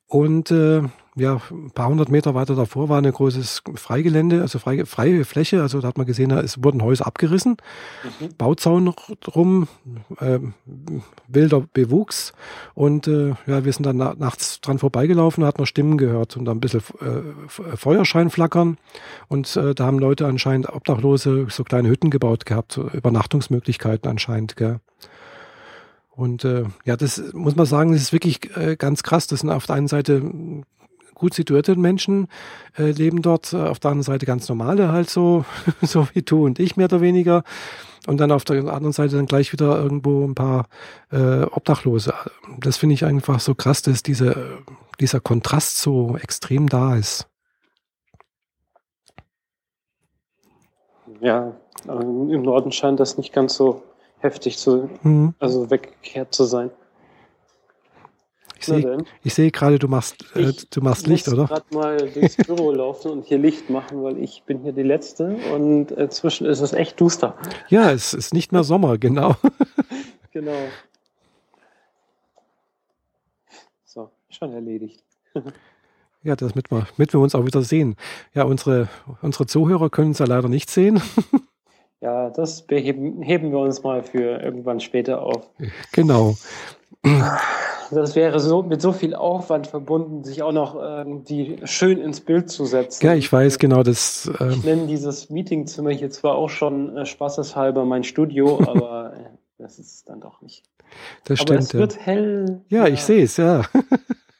Und äh, ja, ein paar hundert Meter weiter davor war ein großes Freigelände, also freie, freie Fläche. Also da hat man gesehen, es wurden Häuser abgerissen, mhm. Bauzaun drum, äh, wilder Bewuchs. Und äh, ja, wir sind dann na nachts dran vorbeigelaufen, da hat man Stimmen gehört und dann ein bisschen äh, Feuerschein flackern. Und äh, da haben Leute anscheinend Obdachlose so kleine Hütten gebaut gehabt, so Übernachtungsmöglichkeiten anscheinend. Gell. Und äh, ja, das muss man sagen, das ist wirklich äh, ganz krass. Das sind auf der einen Seite gut situierte Menschen äh, leben dort, äh, auf der anderen Seite ganz normale halt so, *laughs* so wie du und ich mehr oder weniger. Und dann auf der anderen Seite dann gleich wieder irgendwo ein paar äh, Obdachlose. Das finde ich einfach so krass, dass diese, dieser Kontrast so extrem da ist.
Ja, im Norden scheint das nicht ganz so heftig zu, mhm. also weggekehrt zu sein.
Ich sehe seh gerade, du machst, äh, du machst Licht, oder?
Ich muss gerade mal durchs Büro laufen und hier Licht machen, weil ich bin hier die Letzte und inzwischen ist es echt duster.
Ja, es ist nicht mehr Sommer, genau. *laughs*
genau. So, schon erledigt. *laughs*
Ja, das mit wir, mit wir uns auch wieder sehen. Ja, unsere, unsere Zuhörer können es ja leider nicht sehen. *laughs*
Ja, das beheben, heben wir uns mal für irgendwann später auf.
Genau
das wäre so mit so viel Aufwand verbunden, sich auch noch irgendwie schön ins Bild zu setzen.
Ja, ich weiß genau, das.
Ähm ich nenne dieses Meetingzimmer hier zwar auch schon äh, spaßeshalber mein Studio, *laughs* aber äh, das ist dann doch nicht.
Das aber stimmt.
Es wird hell.
Ja, ja. ich sehe es, ja.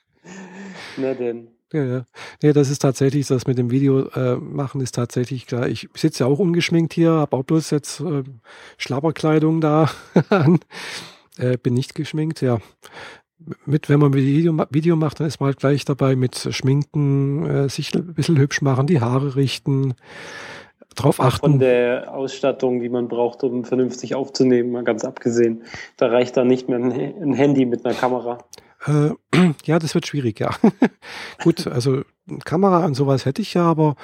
*laughs*
Na denn.
Ja, ja. Nee, das ist tatsächlich, das mit dem Video äh, machen ist tatsächlich klar. Ich sitze ja auch ungeschminkt hier, habe auch bloß jetzt äh, Schlabberkleidung da *laughs* an. Äh, bin nicht geschminkt, ja mit, wenn man Video, Video macht, dann ist man halt gleich dabei mit Schminken, äh, sich ein bisschen hübsch machen, die Haare richten, drauf achten.
Von der Ausstattung, die man braucht, um vernünftig aufzunehmen, mal ganz abgesehen. Da reicht dann nicht mehr ein Handy mit einer Kamera.
Äh, *clears throat* ja, das wird schwierig, ja. *laughs* Gut, also Kamera und sowas hätte ich ja, aber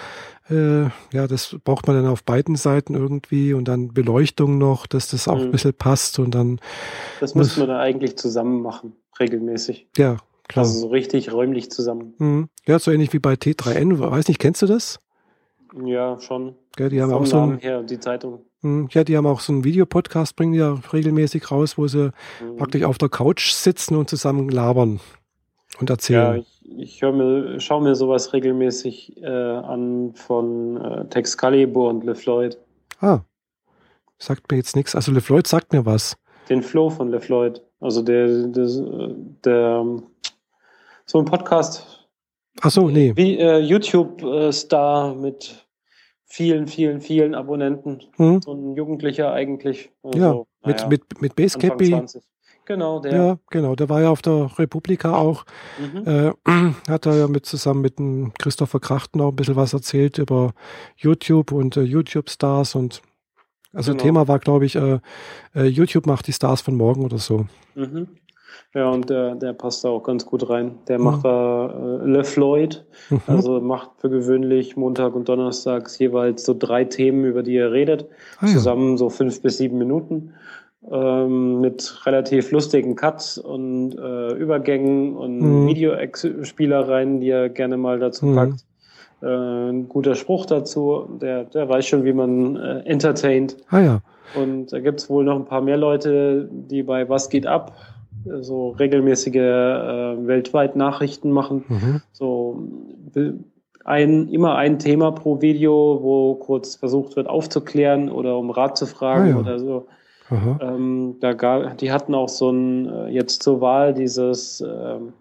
äh, ja, das braucht man dann auf beiden Seiten irgendwie und dann Beleuchtung noch, dass das auch mhm. ein bisschen passt und dann.
Das müssen wir dann eigentlich zusammen machen, regelmäßig.
Ja, klar.
Also so richtig räumlich zusammen.
Mhm. Ja, so ähnlich wie bei T3N. Weiß nicht, kennst du das?
Ja, schon.
Ja, die haben Vom auch so ein,
her, die Zeitung.
Hm, ja, die haben auch so einen Videopodcast, bringen die ja regelmäßig raus, wo sie mhm. praktisch auf der Couch sitzen und zusammen labern und erzählen. Ja,
ich, ich mir, schaue mir sowas regelmäßig äh, an von äh, Texcalibur und LeFloid.
Ah, sagt mir jetzt nichts. Also LeFloid sagt mir was.
Den Flow von LeFloid. Also der, der, der so ein Podcast.
Ach so, nee.
Wie äh, YouTube-Star mit vielen, vielen, vielen Abonnenten. Hm. So ein Jugendlicher eigentlich.
Also, ja, mit, naja, mit, mit Basecappy.
Genau, der.
Ja, genau, der war ja auf der Republika auch. Mhm. Äh, *clears throat* hat er ja mit zusammen mit dem Christopher Krachten auch ein bisschen was erzählt über YouTube und äh, YouTube-Stars und also genau. Thema war, glaube ich, äh, äh, YouTube macht die Stars von morgen oder so.
Mhm. Ja, und der, der passt da auch ganz gut rein. Der mhm. macht da äh, Le Floyd, mhm. also macht für gewöhnlich Montag und Donnerstags jeweils so drei Themen, über die er redet. Ah, zusammen ja. so fünf bis sieben Minuten. Ähm, mit relativ lustigen Cuts und äh, Übergängen und mhm. Videospielereien, die er gerne mal dazu mhm. packt. Äh, ein guter Spruch dazu, der, der weiß schon, wie man äh, entertaint.
Ah ja.
Und da gibt's wohl noch ein paar mehr Leute, die bei Was geht ab so regelmäßige äh, weltweit Nachrichten machen. Mhm. So ein, immer ein Thema pro Video, wo kurz versucht wird aufzuklären oder um Rat zu fragen ah, ja. oder so. Ähm, da gar, die hatten auch so ein, äh, jetzt zur Wahl dieses ähm,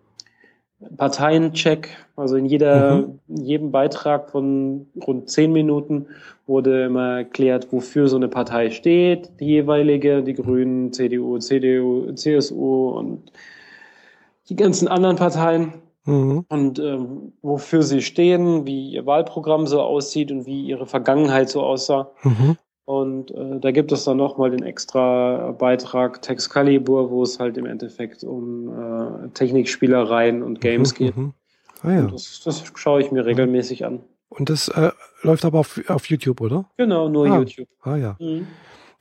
Parteiencheck, also in jeder, mhm. in jedem Beitrag von rund zehn Minuten wurde immer erklärt, wofür so eine Partei steht, die jeweilige, die Grünen, CDU, CDU, CSU und die ganzen anderen Parteien. Mhm. Und ähm, wofür sie stehen, wie ihr Wahlprogramm so aussieht und wie ihre Vergangenheit so aussah. Mhm. Und äh, da gibt es dann nochmal den extra Beitrag Texcalibur, wo es halt im Endeffekt um äh, Technikspielereien und Games mhm, geht. Mhm. Ah, ja. das, das schaue ich mir regelmäßig an.
Und das äh, läuft aber auf, auf YouTube, oder?
Genau, nur
ah.
YouTube.
Ah ja. Mhm.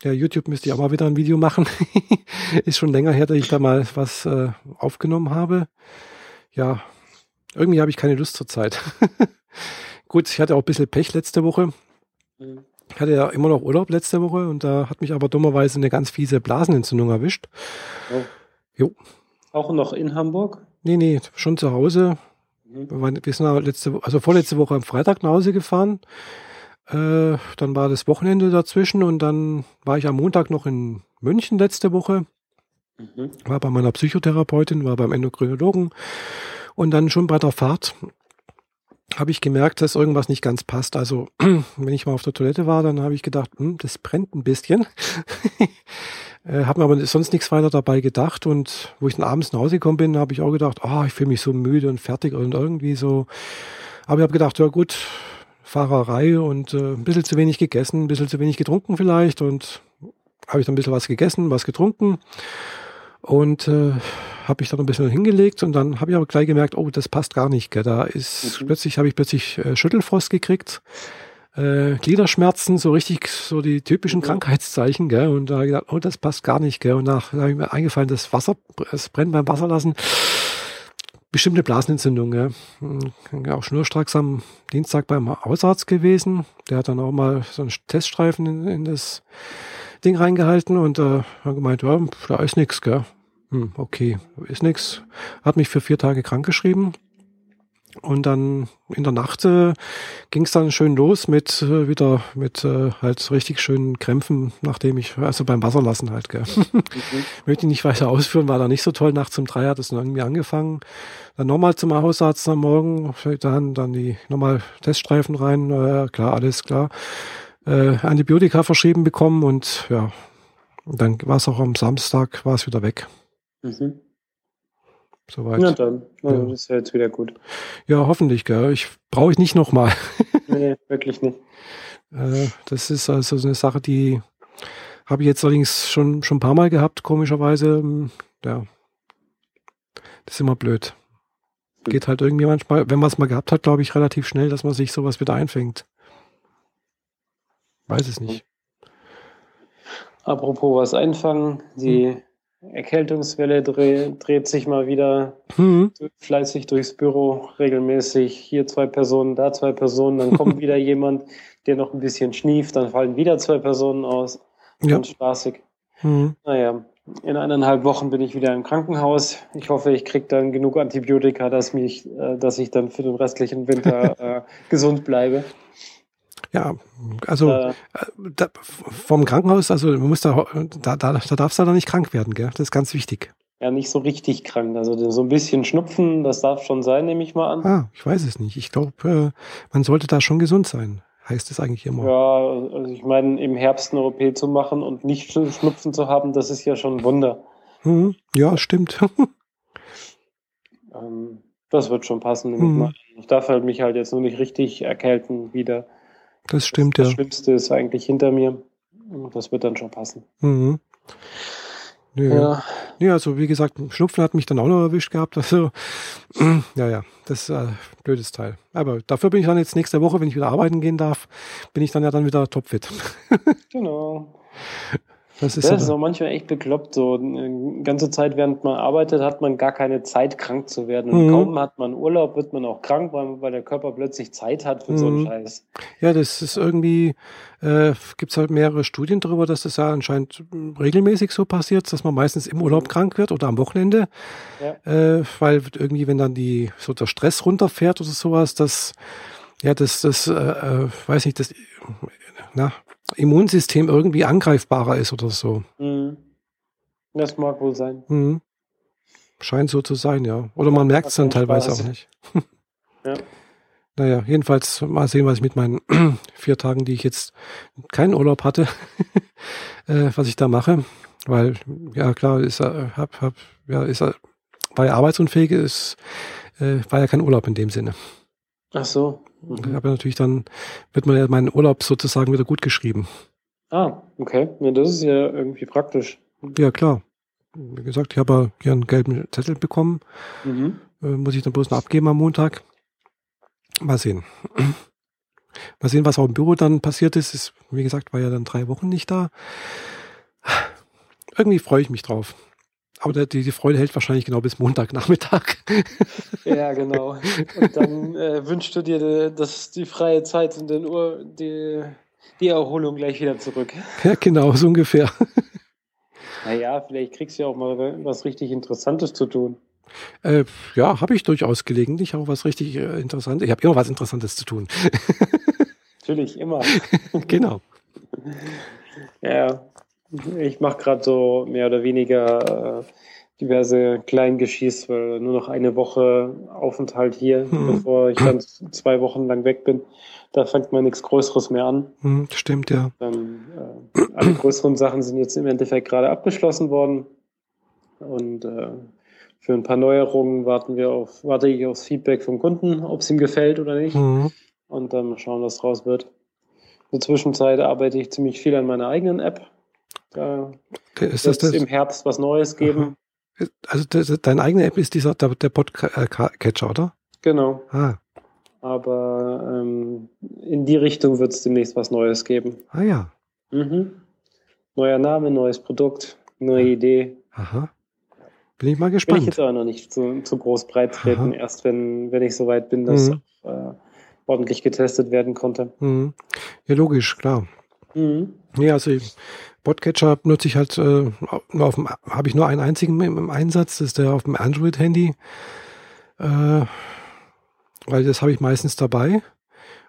Ja, YouTube müsste ich auch mal wieder ein Video machen. *laughs* Ist schon länger her, dass ich da mal was äh, aufgenommen habe. Ja, irgendwie habe ich keine Lust zur Zeit. *laughs* Gut, ich hatte auch ein bisschen Pech letzte Woche. Mhm. Ich hatte ja immer noch Urlaub letzte Woche und da hat mich aber dummerweise eine ganz fiese Blasenentzündung erwischt.
Oh. Jo. Auch noch in Hamburg?
Nee, nee, schon zu Hause. Mhm. Wir sind letzte, also vorletzte Woche am Freitag nach Hause gefahren. Äh, dann war das Wochenende dazwischen und dann war ich am Montag noch in München letzte Woche. Mhm. War bei meiner Psychotherapeutin, war beim Endokrinologen und dann schon bei der Fahrt habe ich gemerkt, dass irgendwas nicht ganz passt. Also *clears throat* wenn ich mal auf der Toilette war, dann habe ich gedacht, hm, das brennt ein bisschen. *laughs* äh, habe mir aber sonst nichts weiter dabei gedacht. Und wo ich dann abends nach Hause gekommen bin, habe ich auch gedacht, oh, ich fühle mich so müde und fertig und irgendwie so. Aber ich habe gedacht, ja gut, Fahrerei und äh, ein bisschen zu wenig gegessen, ein bisschen zu wenig getrunken vielleicht. Und habe ich dann ein bisschen was gegessen, was getrunken. Und äh, habe ich dann ein bisschen hingelegt und dann habe ich aber gleich gemerkt, oh, das passt gar nicht. Gell? Da ist mhm. plötzlich, habe ich plötzlich äh, Schüttelfrost gekriegt, äh, Gliederschmerzen, so richtig so die typischen mhm. Krankheitszeichen. Gell? Und da habe ich gedacht, oh, das passt gar nicht. Gell? Und da habe ich mir eingefallen, das Wasser, es brennt beim Wasserlassen. Bestimmte Blasenentzündung. Gell? Hm, auch schnurstracks am Dienstag beim Hausarzt gewesen. Der hat dann auch mal so einen Teststreifen in, in das Ding reingehalten und äh, hat gemeint, ja, da ist nichts, gell. Hm, okay, ist nix. Hat mich für vier Tage krankgeschrieben. Und dann in der Nacht äh, ging es dann schön los mit äh, wieder mit äh, halt richtig schönen Krämpfen, nachdem ich, also beim Wasserlassen halt, gell. *laughs* Mhm. Möchte ich nicht weiter ausführen, war da nicht so toll. Nachts um drei hat es dann irgendwie angefangen. Dann nochmal zum Hausarzt am Morgen, dann, dann die nochmal Teststreifen rein, äh, klar, alles klar. Äh, Antibiotika verschrieben bekommen und ja, dann war es auch am Samstag, war es wieder weg. Mhm.
Soweit. Na dann, also ja. das ist ja jetzt wieder gut.
Ja, hoffentlich, gell. Ich brauche ich nicht nochmal. *laughs*
nee, wirklich nicht.
Äh, das ist also so eine Sache, die habe ich jetzt allerdings schon, schon ein paar Mal gehabt, komischerweise. Ja. Das ist immer blöd. geht halt irgendwie manchmal, wenn man es mal gehabt hat, glaube ich, relativ schnell, dass man sich sowas wieder einfängt. Weiß es nicht.
Apropos was einfangen, die hm. Erkältungswelle dreh, dreht sich mal wieder hm. fleißig durchs Büro, regelmäßig hier zwei Personen, da zwei Personen, dann kommt *laughs* wieder jemand, der noch ein bisschen schnieft, dann fallen wieder zwei Personen aus. Ja. Und spaßig. Hm. Naja, in eineinhalb Wochen bin ich wieder im Krankenhaus. Ich hoffe, ich kriege dann genug Antibiotika, dass, mich, äh, dass ich dann für den restlichen Winter *laughs* äh, gesund bleibe.
Ja, also äh, da, vom Krankenhaus, also man muss da, da, da, da darfst du da nicht krank werden, gell? Das ist ganz wichtig.
Ja, nicht so richtig krank. Also so ein bisschen Schnupfen, das darf schon sein, nehme ich mal an.
Ah, ich weiß es nicht. Ich glaube, äh, man sollte da schon gesund sein heißt es eigentlich immer.
Ja, also ich meine, im Herbst eine OP zu machen und nicht Schnupfen zu haben, das ist ja schon ein Wunder.
Mhm. Ja, stimmt. *laughs*
ähm, das wird schon passen. Mhm. Ich darf halt mich halt jetzt nur nicht richtig erkälten wieder.
Das stimmt,
das,
ja.
Das Schlimmste ist eigentlich hinter mir. Das wird dann schon passen.
Mhm. Nee, ja. nee, also wie gesagt, Schnupfen hat mich dann auch noch erwischt gehabt. Also, *clears throat* ja, ja, das ist ein blödes Teil. Aber dafür bin ich dann jetzt nächste Woche, wenn ich wieder arbeiten gehen darf, bin ich dann ja dann wieder topfit. *laughs*
genau. Das ist, das ist auch manchmal echt bekloppt. So eine ganze Zeit, während man arbeitet, hat man gar keine Zeit, krank zu werden. Und mhm. kaum hat man Urlaub, wird man auch krank, weil, weil der Körper plötzlich Zeit hat für mhm. so einen mhm. Scheiß.
Ja, das ist irgendwie, äh, gibt halt mehrere Studien darüber, dass das ja anscheinend regelmäßig so passiert, dass man meistens im Urlaub mhm. krank wird oder am Wochenende. Ja. Äh, weil irgendwie, wenn dann die so der Stress runterfährt oder sowas, das ja, das, das, äh, äh weiß nicht, das, na, Immunsystem irgendwie angreifbarer ist oder so. Mhm.
Das mag wohl sein.
Mhm. Scheint so zu sein, ja. Oder man merkt es dann teilweise Spaß. auch nicht. *laughs* ja. Naja, jedenfalls mal sehen, was ich mit meinen *clears throat* vier Tagen, die ich jetzt keinen Urlaub hatte, *laughs* äh, was ich da mache. Weil, ja klar, ist er, hab, hab, ja, ist er, war ja arbeitsunfähig, ist, äh, war ja kein Urlaub in dem Sinne.
Ach so.
Mhm. Aber natürlich dann wird man ja meinen Urlaub sozusagen wieder gut geschrieben.
Ah, okay. Ja, das ist ja irgendwie praktisch.
Ja, klar. Wie gesagt, ich habe hier einen gelben Zettel bekommen. Mhm. Äh, muss ich dann bloß noch abgeben am Montag. Mal sehen. *clears throat* Mal sehen, was auch im Büro dann passiert ist. ist. Wie gesagt, war ja dann drei Wochen nicht da. Irgendwie freue ich mich drauf. Aber die, die Freude hält wahrscheinlich genau bis Montagnachmittag. *laughs*
Ja, genau. Und dann äh, wünschst du dir dass die freie Zeit und den Uhr, die, die Erholung gleich wieder zurück.
Ja, genau, so ungefähr. *laughs*
Naja, vielleicht kriegst du ja auch mal was richtig Interessantes zu tun.
Äh, ja, habe ich durchaus gelegentlich auch was richtig äh, Interessantes. Ich habe immer was Interessantes zu tun. *laughs*
Natürlich, immer.
genau.
Ja, ich mache gerade so mehr oder weniger äh, diverse Kleingeschieß, weil nur noch eine Woche Aufenthalt hier, hm. bevor ich dann zwei Wochen lang weg bin. Da fängt man nichts Größeres mehr an.
Hm, stimmt, ja.
Dann, äh, alle größeren Sachen sind jetzt im Endeffekt gerade abgeschlossen worden. Und äh, für ein paar Neuerungen warten wir auf, warte ich aufs Feedback vom Kunden, ob es ihm gefällt oder nicht. Hm. Und dann mal schauen, was draus wird. In der Zwischenzeit arbeite ich ziemlich viel an meiner eigenen App. Da ist das, das im Herbst was Neues geben.
Also das, deine eigene App ist dieser der, der Podcatcher, oder?
Genau. Ah. Aber ähm, in die Richtung wird es demnächst was Neues geben.
Ah ja.
Mhm. Neuer Name, neues Produkt, neue Idee.
Aha. Bin ich mal gespannt. Bin
ich jetzt aber noch nicht zu, zu groß breit treten, Aha. erst wenn, wenn ich soweit bin, dass mhm. äh, ordentlich getestet werden konnte.
Mhm. Ja, logisch, klar. Mhm. Ja, also Podcatcher nutze ich halt äh, nur auf dem, habe ich nur einen einzigen im, im, Einsatz, das ist der auf dem Android-Handy. Äh, weil das habe ich meistens dabei.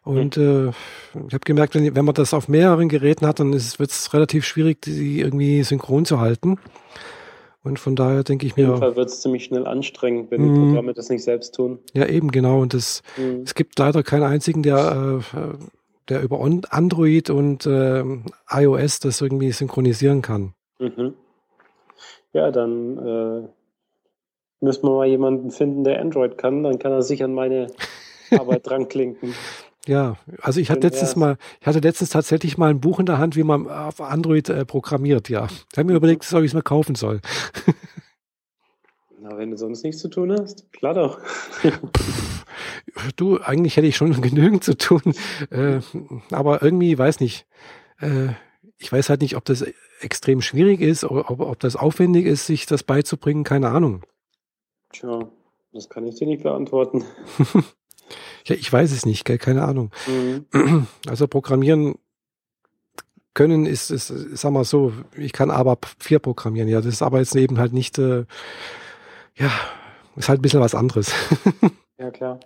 Und äh, ich habe gemerkt, wenn, wenn man das auf mehreren Geräten hat, dann wird es relativ schwierig, die irgendwie synchron zu halten. Und von daher denke ich mir. Auf
jeden Fall wird es ziemlich schnell anstrengend, wenn die mhm. Programme das nicht selbst tun.
Ja, eben, genau. Und das, mhm. es gibt leider keinen einzigen, der äh, der über Android und äh, iOS das irgendwie synchronisieren kann. Mhm.
Ja, dann äh, müssen wir mal jemanden finden, der Android kann. Dann kann er sich an meine *laughs* Arbeit dran klinken.
Ja, also ich hatte letztens mal, ich hatte letztens tatsächlich mal ein Buch in der Hand, wie man auf Android äh, programmiert, ja. Ich habe mir überlegt, ob ich es mal kaufen soll. *laughs*
Na, wenn du sonst nichts zu tun hast, klar doch.
du, eigentlich hätte ich schon *laughs* genügend zu tun, äh, aber irgendwie, weiß nicht, äh, ich weiß halt nicht, ob das extrem schwierig ist, ob, ob das aufwendig ist, sich das beizubringen, keine Ahnung.
Tja, das kann ich dir nicht beantworten. *laughs*
ja, ich weiß es nicht, keine Ahnung. Mhm. *clears throat* Also Programmieren können ist, ist, sag mal so, ich kann aber vier programmieren, ja, das ist aber jetzt eben halt nicht, äh, ja, ist halt ein bisschen was anderes. *laughs*
ja, klar.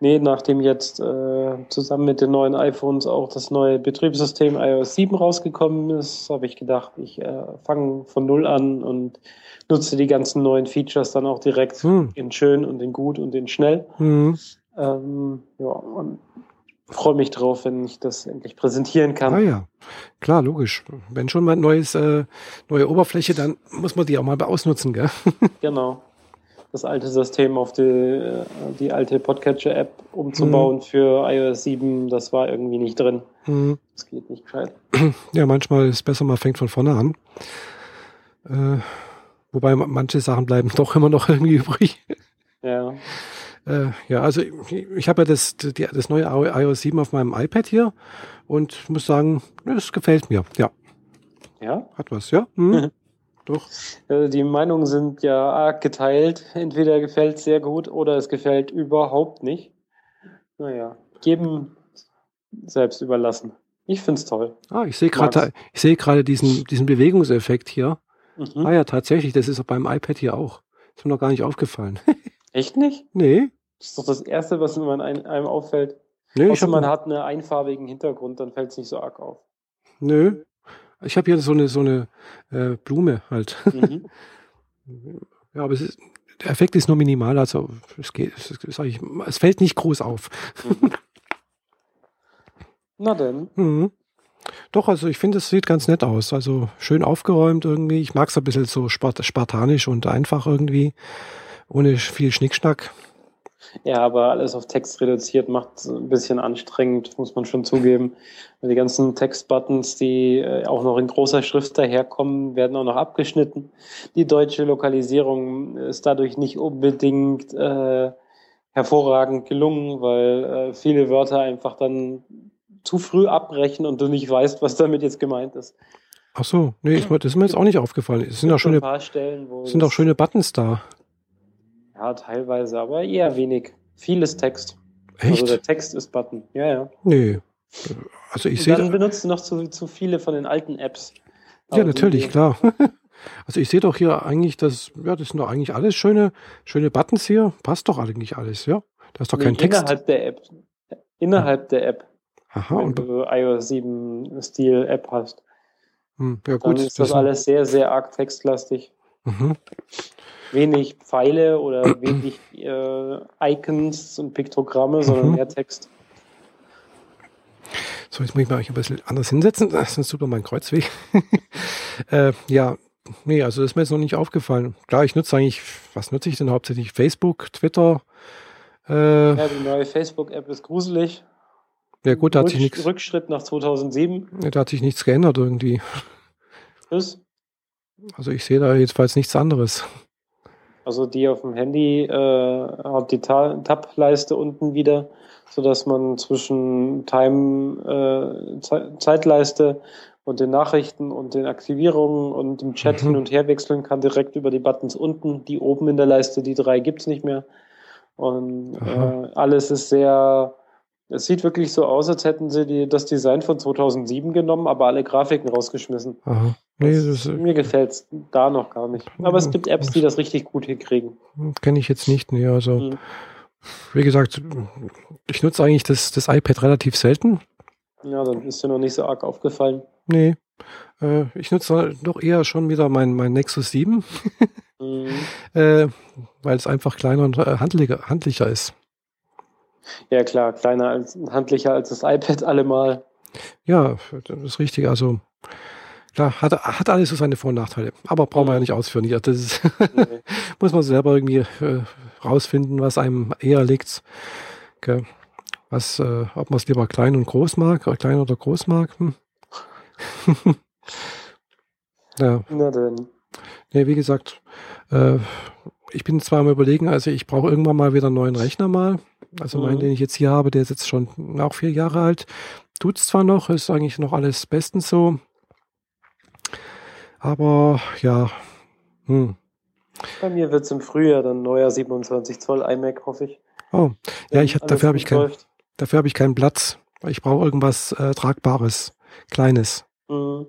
Nee, nachdem jetzt äh, zusammen mit den neuen iPhones auch das neue Betriebssystem iOS 7 rausgekommen ist, habe ich gedacht, ich äh, fange von Null an und nutze die ganzen neuen Features dann auch direkt hm. in schön und in gut und in schnell. Hm. Ähm, ja, und freue mich drauf, wenn ich das endlich präsentieren kann.
Ah ja, klar, logisch. Wenn schon mal neues, äh, neue Oberfläche, dann muss man die auch mal ausnutzen, gell? *laughs*
genau. Das alte System auf die, äh, die alte Podcatcher-App umzubauen mhm. für iOS 7, das war irgendwie nicht drin. Mhm. Das geht nicht gescheit.
Ja, manchmal ist es besser, man fängt von vorne an. Äh, wobei manche Sachen bleiben doch immer noch *laughs* irgendwie übrig.
Ja.
Äh, ja, also ich, ich habe ja das, die, das neue iOS 7 auf meinem iPad hier und muss sagen, es gefällt mir. Ja.
Ja?
Hat was, ja? Hm. *laughs* Doch.
Also die Meinungen sind ja arg geteilt. Entweder gefällt es sehr gut oder es gefällt überhaupt nicht. Naja, geben selbst überlassen. Ich find's toll.
Ah, ich sehe gerade, ich sehe gerade diesen, diesen Bewegungseffekt hier. Mhm. Ah ja, tatsächlich, das ist beim iPad hier auch. Ist mir noch gar nicht aufgefallen. *laughs*
Echt nicht?
Nee.
Das ist doch das Erste, was man einem auffällt. Nee, Außer man hat einen einfarbigen Hintergrund, dann fällt es nicht so arg auf.
Nö. Ich habe hier so eine, so eine äh, Blume halt. Mhm. *laughs* ja, aber ist, der Effekt ist nur minimal, also es geht, es, ich, es fällt nicht groß auf.
Mhm. *laughs* Na denn.
Mhm. Doch, also ich finde, es sieht ganz nett aus. Also schön aufgeräumt irgendwie. Ich mag es ein bisschen so spartanisch und einfach irgendwie ohne viel Schnickschnack.
Ja, aber alles auf Text reduziert macht es ein bisschen anstrengend, muss man schon zugeben. Die ganzen Textbuttons, die äh, auch noch in großer Schrift daherkommen, werden auch noch abgeschnitten. Die deutsche Lokalisierung ist dadurch nicht unbedingt äh, hervorragend gelungen, weil äh, viele Wörter einfach dann zu früh abbrechen und du nicht weißt, was damit jetzt gemeint ist.
Ach so, nee, das ist mir jetzt auch nicht aufgefallen. Es sind auch schöne,
Stellen,
sind auch schöne Buttons da.
Ja, teilweise, aber eher wenig. Vieles Text.
Echt?
Also der Text ist Button. Ja, ja.
Nee. Also ich sehe.
Dann benutzt du noch zu, zu viele von den alten Apps.
Ja, also natürlich, klar. *laughs* Also ich sehe doch hier eigentlich, dass, ja, das sind doch eigentlich alles schöne, schöne Buttons hier. Passt doch eigentlich alles, ja. Da ist doch nee, kein Text.
Innerhalb der App. Innerhalb ja. der App. Aha, wenn und du iOS 7 Stil App hast.
Hm, ja, gut.
Dann ist das, das alles sehr, sehr arg textlastig. Mhm wenig Pfeile oder wenig äh, Icons und Piktogramme, sondern mhm. mehr Text.
So, jetzt muss ich mal ein bisschen anders hinsetzen. Das ist super mein Kreuzweg. *laughs* äh, ja, nee, also das ist mir jetzt noch nicht aufgefallen. Klar, ich nutze eigentlich, was nutze ich denn hauptsächlich? Facebook, Twitter.
Äh, ja, die neue Facebook-App ist gruselig.
Ja gut, da hat sich nichts.
Rückschritt nach 2007.
Ja, da hat sich nichts geändert irgendwie.
Was?
Also ich sehe da jedenfalls nichts anderes.
Also die auf dem Handy äh, hat die Tab-Leiste unten wieder, sodass man zwischen Time, äh, Zeitleiste und den Nachrichten und den Aktivierungen und dem Chat mhm. hin *laughs* und her wechseln kann, direkt über die Buttons unten. Die oben in der Leiste, die drei gibt's nicht mehr. Und äh, alles ist sehr es sieht wirklich so aus, als hätten sie die, das Design von 2007 genommen, aber alle Grafiken rausgeschmissen.
Aha. Nee, das,
mir gefällt es da noch gar nicht. Aber es gibt Apps, die das richtig gut hinkriegen.
Kenne ich jetzt nicht, nee, also mhm. wie gesagt, ich nutze eigentlich das, das iPad relativ selten.
Ja, dann ist dir noch nicht so arg aufgefallen.
Nee. Äh, ich nutze doch eher schon wieder mein, mein Nexus 7, *laughs* mhm. äh, weil es einfach kleiner und äh, handlicher, handlicher ist.
Ja, klar, kleiner als handlicher als das iPad allemal.
Ja, das ist richtig. Also klar, hat, hat alles so seine Vor- und Nachteile. Aber brauchen wir ja mhm. nicht ausführen. Ja, das ist, nee. *laughs* muss man selber irgendwie äh, rausfinden, was einem eher liegt. Okay. Was, äh, ob man es lieber klein und groß mag, oder klein oder groß mag. Hm. *laughs*
ja. Na denn.
Nee, wie gesagt, äh, ich bin zwar am überlegen, also ich brauche irgendwann mal wieder einen neuen Rechner mal. Also mhm. meinen, den ich jetzt hier habe, der ist jetzt schon auch vier Jahre alt. Tut's zwar noch, ist eigentlich noch alles bestens so. Aber ja, hm.
Bei mir wird es im Frühjahr dann neuer 27 Zoll iMac, hoffe ich.
Oh, ja, ich, dafür habe ich, kein, dafür hab ich keinen Platz. Ich brauche irgendwas äh, Tragbares, Kleines. Mhm.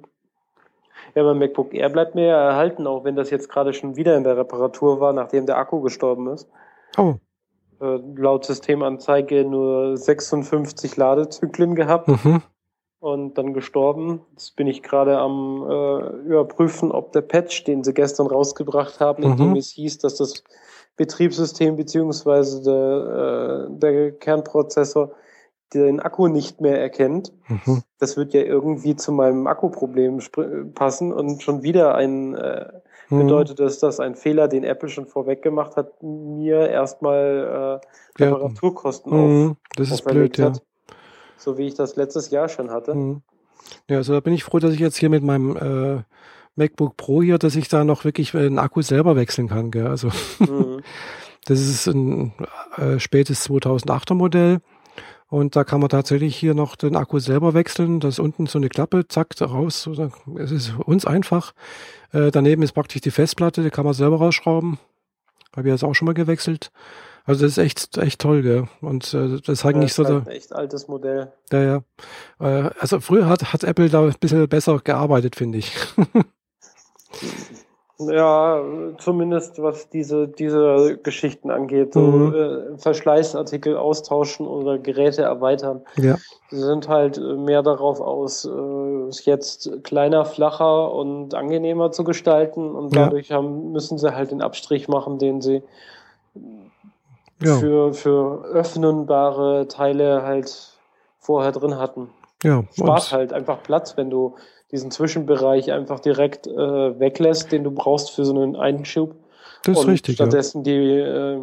Ja, beim MacBook Air bleibt mir ja erhalten, auch wenn das jetzt gerade schon wieder in der Reparatur war, nachdem der Akku gestorben ist.
Oh.
Äh, laut Systemanzeige nur 56 Ladezyklen gehabt. Mhm und dann gestorben. Jetzt bin ich gerade am äh, überprüfen, ob der Patch, den sie gestern rausgebracht haben, mhm. in dem es hieß, dass das Betriebssystem beziehungsweise der, äh, der Kernprozessor den Akku nicht mehr erkennt. Mhm. Das wird ja irgendwie zu meinem Akkuproblem passen und schon wieder ein äh, mhm. bedeutet das, dass ein Fehler, den Apple schon vorweg gemacht hat, mir erstmal äh, Reparaturkosten ja.
mhm. auf, das ist blöd, ja. hat
so wie ich das letztes Jahr schon hatte. Mhm.
Ja, also da bin ich froh, dass ich jetzt hier mit meinem äh, MacBook Pro hier, dass ich da noch wirklich den Akku selber wechseln kann. Gell? Also mhm. *laughs* das ist ein äh, spätes 2008er Modell. Und da kann man tatsächlich hier noch den Akku selber wechseln. Das ist unten so eine Klappe, zack, raus. Es ist für uns einfach. Äh, daneben ist praktisch die Festplatte, die kann man selber rausschrauben. Habe ich jetzt auch schon mal gewechselt. Also das ist echt, echt toll, gell? Und äh, das ist eigentlich ja, so.
Halt ein echt altes Modell.
Ja, ja. Äh, also früher hat, hat Apple da ein bisschen besser gearbeitet, finde ich. *laughs*
ja, zumindest was diese, diese Geschichten angeht. So mhm. äh, Verschleißartikel austauschen oder Geräte erweitern.
Ja.
Sie sind halt mehr darauf aus, äh, es jetzt kleiner, flacher und angenehmer zu gestalten und dadurch ja. haben, müssen sie halt den Abstrich machen, den sie ja. für, für öffnenbare Teile halt vorher drin hatten.
Ja,
Spart halt einfach Platz, wenn du diesen Zwischenbereich einfach direkt äh, weglässt, den du brauchst für so einen Einschub.
Das ist und richtig.
Stattdessen ja. die äh,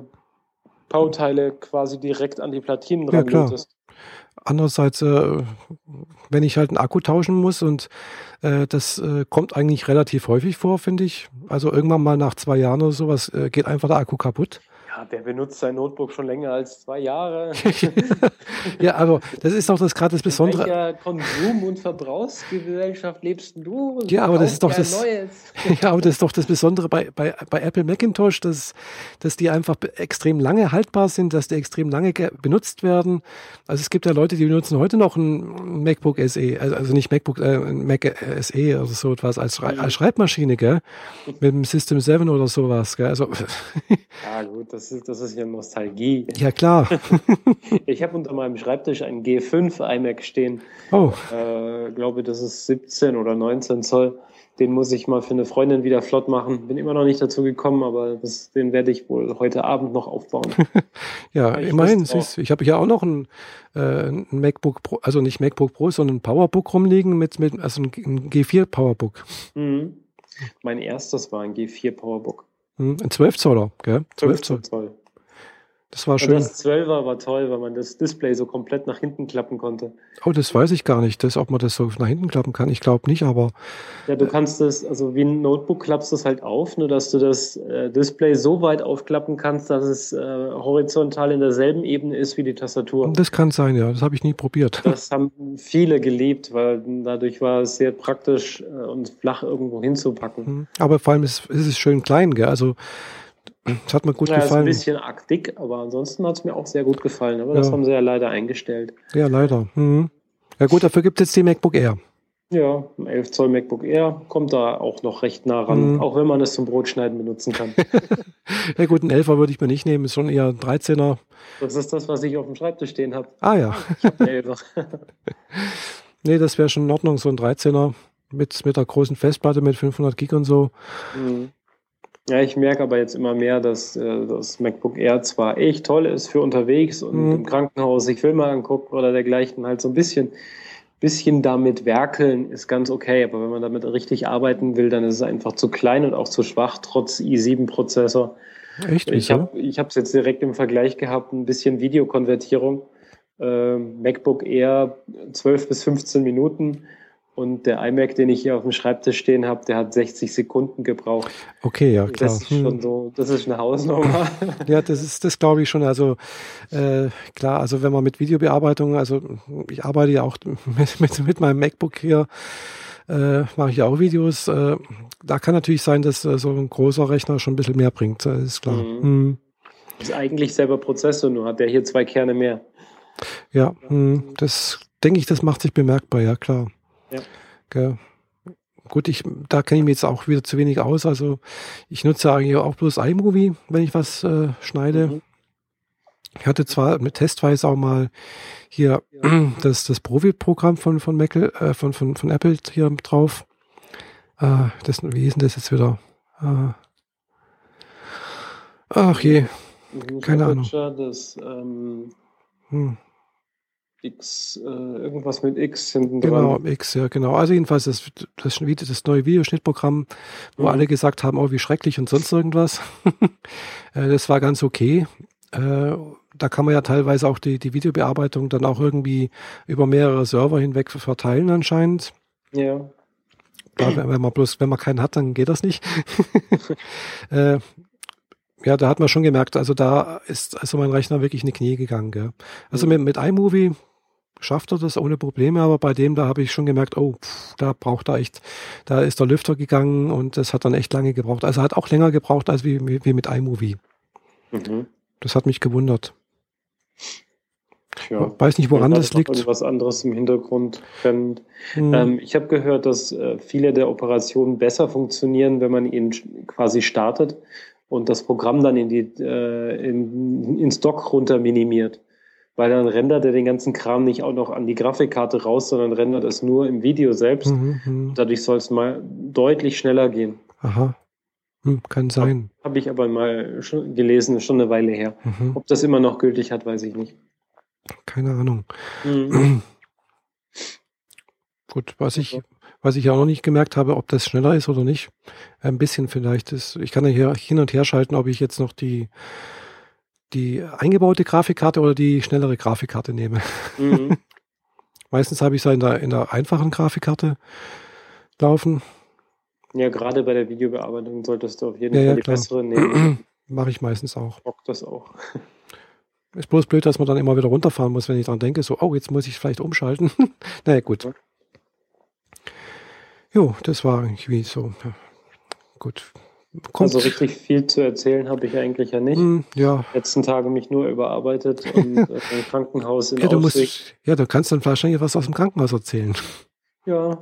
Bauteile quasi direkt an die Platinen ja,
Andererseits, äh, wenn ich halt einen Akku tauschen muss und äh, das äh, kommt eigentlich relativ häufig vor, finde ich. Also irgendwann mal nach zwei Jahren oder sowas äh, geht einfach der Akku kaputt.
Ja, der benutzt sein Notebook schon länger als zwei Jahre. *laughs*
ja, aber das ist doch das gerade das Besondere.
In welcher Konsum- und Verbrauchsgesellschaft lebst du?
Ja, aber das ist doch das. *laughs* ja, aber das ist doch das Besondere bei, bei, bei Apple Macintosh, dass, dass die einfach extrem lange haltbar sind, dass die extrem lange benutzt werden. Also es gibt ja Leute, die benutzen heute noch ein MacBook SE, also, also nicht MacBook, äh, Mac SE oder so etwas als, mhm. als Schreibmaschine, gell? Mit dem System 7 oder sowas, gell? Also.
ja, gut, das das ist, das ist ja Nostalgie.
Ja, klar. *laughs*
ich habe unter meinem Schreibtisch einen G5 iMac stehen.
Oh.
Äh, glaube, das ist 17 oder 19 Zoll. Den muss ich mal für eine Freundin wieder flott machen. Bin immer noch nicht dazu gekommen, aber das, den werde ich wohl heute Abend noch aufbauen. *laughs*
ja, ich immerhin. Siehst, ich habe hier auch noch ein, äh, ein MacBook Pro, also nicht MacBook Pro, sondern ein Powerbook rumliegen mit, mit also ein G4 Powerbook.
Mhm. Mein erstes war ein G4 Powerbook.
Hm, ein 12 Zoller, gell? 12 Zoll. Zoll. Das war schön.
das 12er war toll, weil man das Display so komplett nach hinten klappen konnte.
Oh, das weiß ich gar nicht, dass, ob man das so nach hinten klappen kann. Ich glaube nicht, aber.
Ja, du kannst das, also wie ein Notebook klappst du es halt auf, nur dass du das äh, Display so weit aufklappen kannst, dass es äh, horizontal in derselben Ebene ist wie die Tastatur.
Das kann sein, ja. Das habe ich nie probiert. *laughs*
Das haben viele geliebt, weil dadurch war es sehr praktisch äh, und flach irgendwo hinzupacken. Hm.
Aber vor allem ist, ist es schön klein, gell? Also das hat mir gut ja, gefallen.
Ist ein bisschen arg aber ansonsten hat es mir auch sehr gut gefallen. Aber ja. das haben sie ja leider eingestellt.
Ja, leider. Mhm. Ja gut, dafür gibt es jetzt die MacBook Air.
Ja, ein 11 Zoll MacBook Air kommt da auch noch recht nah ran, mhm. auch wenn man es zum Brotschneiden benutzen kann. *laughs*
ja gut, ein 11er würde ich mir nicht nehmen, ist schon eher ein 13er.
Das ist das, was ich auf dem Schreibtisch stehen habe.
Ah ja. Ich habe einen 11er. *laughs* nee, das wäre schon in Ordnung, so ein 13er mit, mit der großen Festplatte mit 500 Gig und so. Mhm.
Ja, ich merke aber jetzt immer mehr, dass äh, das MacBook Air zwar echt toll ist für unterwegs und mhm. im Krankenhaus sich Filme anguckt oder dergleichen, halt so ein bisschen, bisschen damit werkeln ist ganz okay. Aber wenn man damit richtig arbeiten will, dann ist es einfach zu klein und auch zu schwach, trotz i7-Prozessor.
Echt?
Ich habe es jetzt direkt im Vergleich gehabt, ein bisschen Videokonvertierung. Äh, MacBook Air 12 bis 15 Minuten Und der iMac, den ich hier auf dem Schreibtisch stehen habe, der hat 60 Sekunden gebraucht.
Okay, ja, klar.
Das ist schon hm. so, das ist eine Hausnummer. *laughs*
ja, das ist, das glaube ich schon. Also äh, klar, also wenn man mit Videobearbeitung, also ich arbeite ja auch *laughs* mit, mit, mit meinem MacBook hier, äh, mache ich ja auch Videos. Äh, da kann natürlich sein, dass äh, so ein großer Rechner schon ein bisschen mehr bringt, das ist klar. Mhm.
Hm. Das ist eigentlich selber Prozessor, nur hat der hier zwei Kerne mehr.
Ja, hm, das denke ich, das macht sich bemerkbar, ja klar. Ja. Gut, ich, da kenne ich mich jetzt auch wieder zu wenig aus. Also ich nutze eigentlich auch bloß iMovie, wenn ich was äh, schneide. Mhm. Ich hatte zwar mit testweise auch mal hier ja. das, das Profi-Programm von, von, äh, von, von, von Apple hier drauf. Äh, das, wie ist denn das jetzt wieder? Äh, ach je, keine Ahnung. Das, ähm, hm.
X, äh, irgendwas mit X hinten
dran. Genau, X, ja, genau. Also jedenfalls das, das, das neue Videoschnittprogramm, wo mhm. alle gesagt haben, oh, wie schrecklich und sonst irgendwas. *laughs* äh, das war ganz okay. Äh, da kann man ja teilweise auch die, die Videobearbeitung dann auch irgendwie über mehrere Server hinweg verteilen anscheinend.
Ja.
ja wenn man bloß, wenn man keinen hat, dann geht das nicht. *laughs* äh, ja, da hat man schon gemerkt, also da ist also mein Rechner wirklich in die Knie gegangen. Gell? Also mhm. mit, mit iMovie schafft er das ohne Probleme, aber bei dem, da habe ich schon gemerkt, oh, pff, da braucht er echt, da ist der Lüfter gegangen und das hat dann echt lange gebraucht. Also hat auch länger gebraucht als wie, wie mit iMovie. Mhm. Das hat mich gewundert. Ja, weiß nicht, woran das liegt.
Was anderes im Hintergrund. Mhm. Ähm, ich habe gehört, dass äh, viele der Operationen besser funktionieren, wenn man ihn quasi startet und das Programm dann in die, äh, in, ins Dock runter minimiert weil dann rendert er den ganzen Kram nicht auch noch an die Grafikkarte raus, sondern rendert es nur im Video selbst. Mhm, mhm. Dadurch soll es mal deutlich schneller gehen.
Aha. Hm, kann sein.
Habe hab ich aber mal schon gelesen, schon eine Weile her. Mhm. Ob das immer noch gültig hat, weiß ich nicht.
Keine Ahnung. Mhm. *clears throat* Gut, was ich, was ich auch noch nicht gemerkt habe, ob das schneller ist oder nicht. Ein bisschen vielleicht ist, ich kann ja hier hin und her schalten, ob ich jetzt noch die die eingebaute Grafikkarte oder die schnellere Grafikkarte nehme. Mhm. *laughs* Meistens habe ich es in der, in der einfachen Grafikkarte laufen.
Ja, gerade bei der Videobearbeitung solltest du auf jeden ja, Fall ja, die klar. bessere nehmen. *clears throat*
Mache ich meistens auch.
Bock das auch. *laughs*
Ist bloß blöd, dass man dann immer wieder runterfahren muss, wenn ich dran denke, so, oh, jetzt muss ich vielleicht umschalten. *laughs* naja, gut. Ja. Jo, das war irgendwie so. Ja. Gut.
Kommt. Also richtig viel zu erzählen habe ich eigentlich ja nicht. Mm,
ja.
Letzten Tage mich nur überarbeitet und *laughs* äh, im Krankenhaus in
ja, du musst, ja, du kannst dann wahrscheinlich was aus dem Krankenhaus erzählen.
Ja.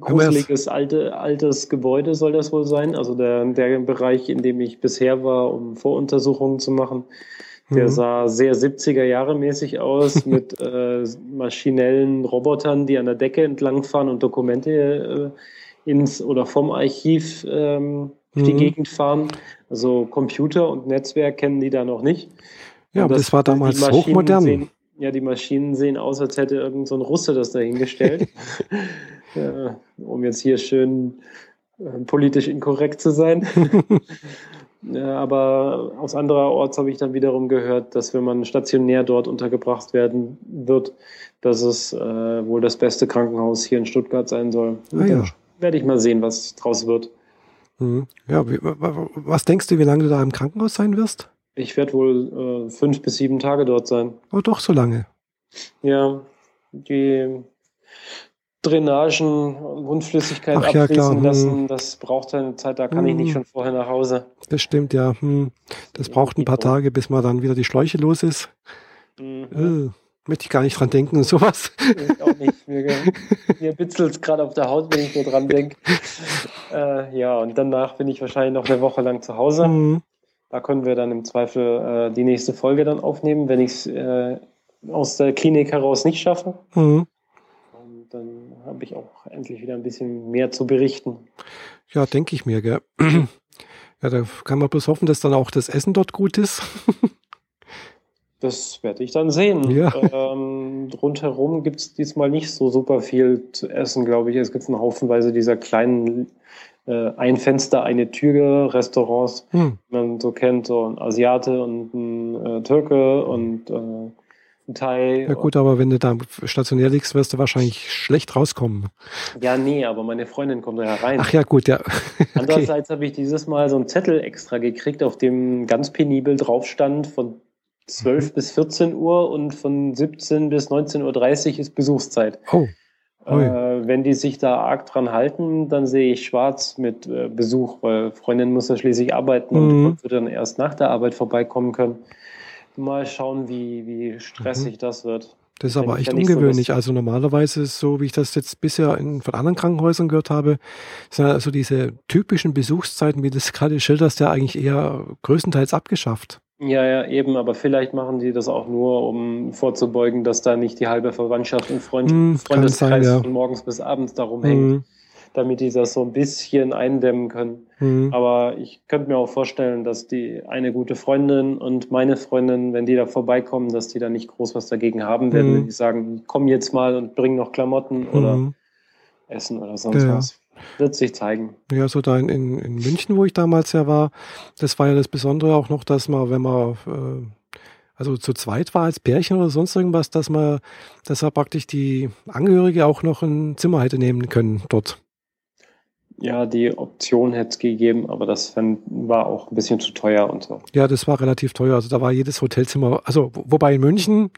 gruseliges alte, altes Gebäude soll das wohl sein. Also der, der Bereich, in dem ich bisher war, um Voruntersuchungen zu machen, der mhm. sah sehr 70er Jahre mäßig aus *laughs* mit äh, maschinellen Robotern, die an der Decke entlangfahren und Dokumente äh, ins oder vom Archiv ähm, durch die mhm. Gegend fahren. Also Computer und Netzwerk kennen die da noch nicht.
Ja, aber das, das war damals hochmodern.
Sehen, ja, die Maschinen sehen aus, als hätte irgend so ein Russe das dahingestellt. ja, *laughs* um jetzt hier schön äh, politisch inkorrekt zu sein. *laughs* ja, aber aus anderer Orts habe ich dann wiederum gehört, dass wenn man stationär dort untergebracht werden wird, dass es äh, wohl das beste Krankenhaus hier in Stuttgart sein soll.
Ah, ja.
Werde ich mal sehen, was draus wird.
Mhm. Ja, was denkst du, wie lange du da im Krankenhaus sein wirst?
Ich werde wohl äh, fünf bis sieben Tage dort sein.
Oh, doch so lange.
Ja, die Drainagen, Wundflüssigkeit Ach, abfließen ja, lassen, hm. das braucht eine Zeit, da kann hm. ich nicht hm. schon vorher nach Hause.
Das stimmt, ja. Hm. Das braucht ein paar Tage, bis man dann wieder die Schläuche los ist. Mhm. Äh. Möchte ich gar nicht dran denken und *laughs* sowas.
Ich auch nicht. Mir, mir bitzelt es gerade auf der Haut, wenn ich nur dran denke. *laughs* Äh, ja, und danach bin ich wahrscheinlich noch eine Woche lang zu Hause. Mhm. Da können wir dann im Zweifel äh, die nächste Folge dann aufnehmen, wenn ich es äh, aus der Klinik heraus nicht schaffe. Mhm. Und dann habe ich auch endlich wieder ein bisschen mehr zu berichten.
Ja, denke ich mir, gell. *clears throat* Ja, da kann man bloß hoffen, dass dann auch das Essen dort gut ist. *laughs*
Das werde ich dann sehen.
Ja.
Ähm, rundherum gibt es diesmal nicht so super viel zu essen, glaube ich. Es gibt eine Haufenweise dieser kleinen äh, ein Fenster, eine Tür Restaurants, hm. die man so kennt, so ein Asiate und ein äh, Türke und äh, Thai.
Ja gut, aber wenn du da stationär liegst, wirst du wahrscheinlich schlecht rauskommen.
Ja, nee, aber meine Freundin kommt da ja rein.
Ach ja, gut, ja. *laughs*
okay. Andererseits habe ich dieses Mal so einen Zettel extra gekriegt, auf dem ganz penibel drauf stand, von 12 mhm. bis 14 Uhr und von 17 bis 19.30 Uhr ist Besuchszeit.
Oh.
Äh, wenn die sich da arg dran halten, dann sehe ich schwarz mit äh, Besuch, weil Freundin muss ja schließlich arbeiten mhm. und wird dann erst nach der Arbeit vorbeikommen können. Mal schauen, wie, wie stressig mhm. das wird.
Das ist aber echt ungewöhnlich. So also normalerweise ist so, wie ich das jetzt bisher in, von anderen Krankenhäusern gehört habe, sind also diese typischen Besuchszeiten, wie das gerade schilderst, ja eigentlich eher größtenteils abgeschafft.
Ja, ja, eben, aber vielleicht machen die das auch nur, um vorzubeugen, dass da nicht die halbe Verwandtschaft und Freund, mm, Freundeskreis sein, ja. von morgens bis abends darum hängt, mm. damit die das so ein bisschen eindämmen können. Mm. Aber ich könnte mir auch vorstellen, dass die eine gute Freundin und meine Freundin, wenn die da vorbeikommen, dass die da nicht groß was dagegen haben werden, wenn die sagen, komm jetzt mal und bring noch Klamotten oder Essen oder sonst ja. was. Wird sich zeigen.
Ja, so da in, in, München, wo ich damals ja war, das war ja das Besondere auch noch, dass man, wenn man äh, also zu zweit war als Pärchen oder sonst irgendwas, dass man, dass er praktisch die Angehörige auch noch ein Zimmer hätte nehmen können dort.
Ja, die Option hätte es gegeben, aber das war auch ein bisschen zu teuer und so.
Ja, das war relativ teuer. Also da war jedes Hotelzimmer, also wobei in München.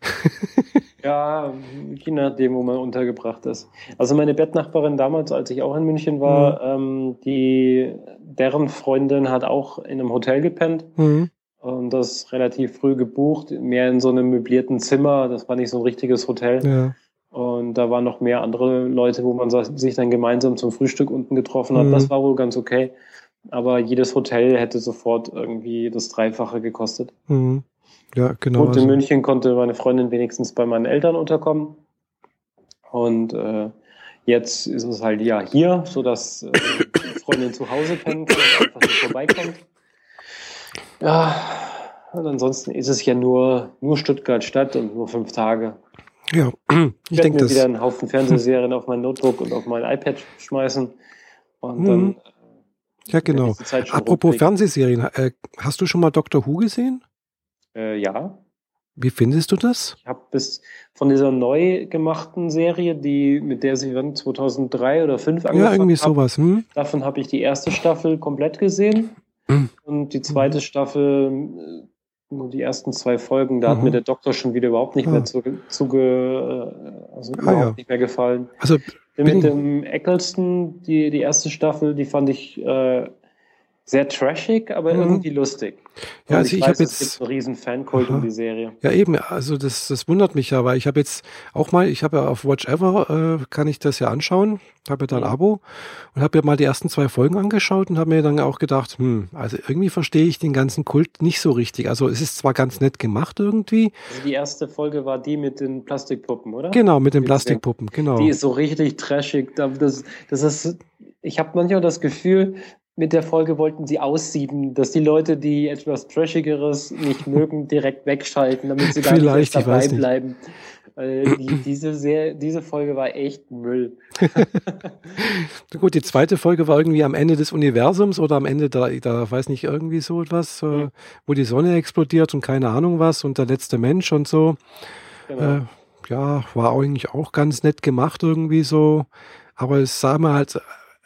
*laughs*
ja, je nachdem, wo man untergebracht ist. Also meine Bettnachbarin damals, als ich auch in München war, mhm. ähm, die, deren Freundin hat auch in einem Hotel gepennt. Mhm. Und das relativ früh gebucht, mehr in so einem möblierten Zimmer. Das war nicht so ein richtiges Hotel. Ja. Und da waren noch mehr andere Leute, wo man sich dann gemeinsam zum Frühstück unten getroffen hat. Mhm. Das war wohl ganz okay. Aber jedes Hotel hätte sofort irgendwie das Dreifache gekostet.
Mhm. Ja, genau.
Und in also. München konnte meine Freundin wenigstens bei meinen Eltern unterkommen. Und äh, jetzt ist es halt ja hier, sodass äh, die Freundin zu Hause pennen kann und einfach nicht vorbeikommt. Ja, und ansonsten ist es ja nur, nur Stuttgart Stadt und nur fünf Tage.
Ja, *clears throat*
ich, denke, dass wieder einen Haufen Fernsehserien auf mein Notebook und auf mein iPad schmeißen und dann. Mhm.
Äh, ja, genau. Apropos Fernsehserien, äh, hast du schon mal Doctor Who gesehen?
Äh, ja.
Wie findest du das?
Ich habe bis von dieser neu gemachten Serie, die mit der sie dann 2003 oder 2005 angefangen
Ja, irgendwie hab, sowas. Hm?
Davon habe ich die erste Staffel komplett gesehen hm. und die zweite hm. Staffel nur die ersten zwei Folgen, da mhm. hat mir der Doktor schon wieder überhaupt nicht ah. mehr zuge, zuge äh, also ah, überhaupt ja. nicht mehr gefallen.
Also
mit dem Eccleston, die, die erste Staffel, die fand ich äh, sehr trashig, aber mhm. irgendwie lustig.
Ja, also ich, ich habe jetzt.
Es gibt einen riesen Fankult um die Serie.
Ja, eben, also das, das wundert mich ja, weil ich habe jetzt auch mal, ich habe ja auf Watch Ever, äh, kann ich das ja anschauen, habe ja da ein mhm. Abo und habe ja mal die ersten zwei Folgen angeschaut und habe mir dann auch gedacht, hm, also irgendwie verstehe ich den ganzen Kult nicht so richtig. Also es ist zwar ganz nett gemacht irgendwie.
Also die erste Folge war die mit den Plastikpuppen, oder?
Genau, mit den Plastikpuppen, genau.
Die ist so richtig trashig. Das, das ist, ich habe manchmal das Gefühl, mit der Folge wollten sie aussieben, dass die Leute, die etwas Trashigeres nicht *laughs* mögen, direkt wegschalten, damit sie gar nicht dabei bleiben. Die, diese, sehr, diese Folge war echt Müll. *laughs*
Gut, die zweite Folge war irgendwie am Ende des Universums oder am Ende da, da weiß nicht, irgendwie so etwas, mhm. wo die Sonne explodiert und keine Ahnung was und der letzte Mensch und so. Genau. Äh, ja, war eigentlich auch ganz nett gemacht irgendwie so. Aber es sah mir halt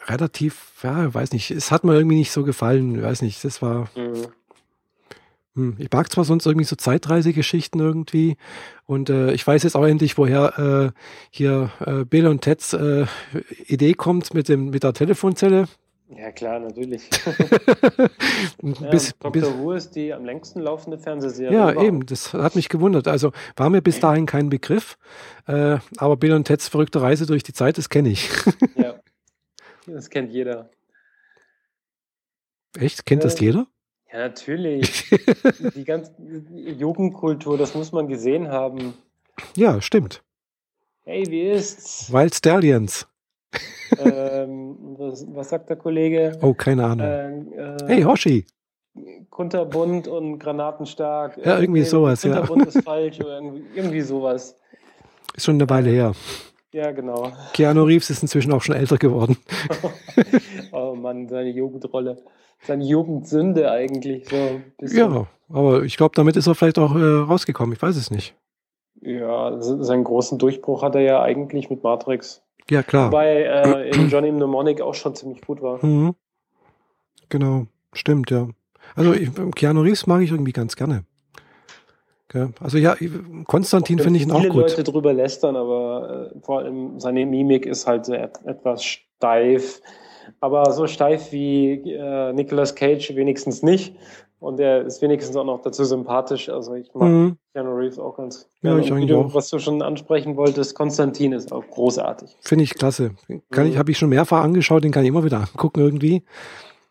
relativ, ja, weiß nicht, es hat mir irgendwie nicht so gefallen, weiß nicht, das war. Mhm. Hm, ich mag zwar sonst irgendwie so Zeitreisegeschichten irgendwie und äh, ich weiß jetzt auch endlich, woher äh, hier äh, Bill und Teds äh, Idee kommt mit dem mit der Telefonzelle.
Ja klar, natürlich. *laughs* bis, ja, Dr. Bis, Who ist die am längsten laufende Fernsehserie.
Ja, überhaupt. eben, das hat mich gewundert. Also war mir bis dahin kein Begriff, äh, aber Bill und Teds verrückte Reise durch die Zeit, das kenne ich. *laughs*
ja. Das kennt jeder.
Echt? Kennt äh, das jeder?
Ja, natürlich. *laughs* die ganze Jugendkultur, das muss man gesehen haben.
Ja, stimmt.
Hey, wie ist's?
Wild Stallions.
ähm, *laughs* was, was, sagt der Kollege?
Oh, keine Ahnung. Ähm, äh, hey, Hoshi.
Kunterbunt und granatenstark.
Ja, irgendwie sowas,
ja. Kunterbunt ist *laughs* falsch oder irgendwie, irgendwie sowas.
Ist schon eine Weile her.
Ja, genau.
Keanu Reeves ist inzwischen auch schon älter geworden. *laughs*
oh Mann, seine Jugendrolle. Seine Jugendsünde eigentlich. So
ja, aber ich glaube, damit ist er vielleicht auch äh, rausgekommen. Ich weiß es nicht.
Ja, seinen großen Durchbruch hat er ja eigentlich mit Matrix.
Ja, klar.
Wobei äh, in Johnny Mnemonic auch schon ziemlich gut war.
Mhm. Genau, stimmt, ja. Also ich, Keanu Reeves mag ich irgendwie ganz gerne. Also ja, Konstantin finde ich ihn auch gut.
Viele Leute drüber lästern, aber äh, vor allem seine Mimik ist halt etwas steif. Aber so steif wie äh, Nicolas Cage wenigstens nicht. Und er ist wenigstens auch noch dazu sympathisch. Also ich mag mhm. Keanu Reeves auch ganz
gerne. Ja, ich eigentlich auch.
Was du schon ansprechen wolltest, Konstantin ist auch großartig.
Finde ich klasse. Kann mhm. ich, habe ich schon mehrfach angeschaut, den kann ich immer wieder angucken irgendwie.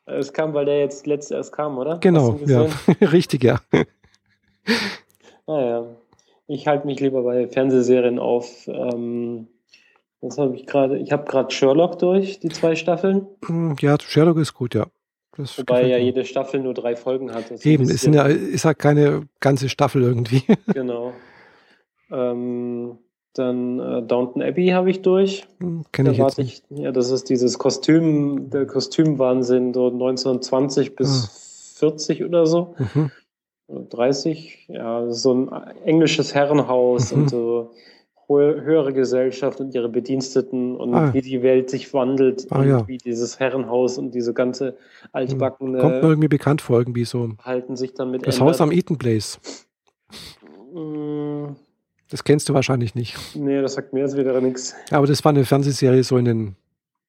Es kam, weil der jetzt letzt erst kam, oder?
Genau, ja. *laughs* Richtig, ja.
Naja, ich halte mich lieber bei Fernsehserien auf. Ähm, was habe ich gerade? Ich habe gerade Sherlock durch, die zwei Staffeln.
Hm, ja, Sherlock ist gut, ja.
Das Wobei ja jede Staffel nur drei Folgen hat.
Eben, ist, ja, ist halt keine ganze Staffel irgendwie. *laughs*
Genau. Ähm, dann äh, Downton Abbey habe ich durch.
Hm, Kenne ich jetzt
ich, Ja, das ist dieses Kostüm, der Kostümwahnsinn, so 1920 bis ah. 40 oder so. Mhm. 30, ja, so ein englisches Herrenhaus mhm. und so höhere Gesellschaft und ihre Bediensteten und ah. wie die Welt sich wandelt
ah,
und
ja.
wie dieses Herrenhaus und diese ganze altbackene
Kommt mir irgendwie bekannt vor, irgendwie so.
Halten sich dann mit
Das ändert. Haus am Eaton Place.
Mm.
Das kennst du wahrscheinlich nicht.
Nee, das sagt mir jetzt wieder nichts.
Ja, aber das war eine Fernsehserie so in den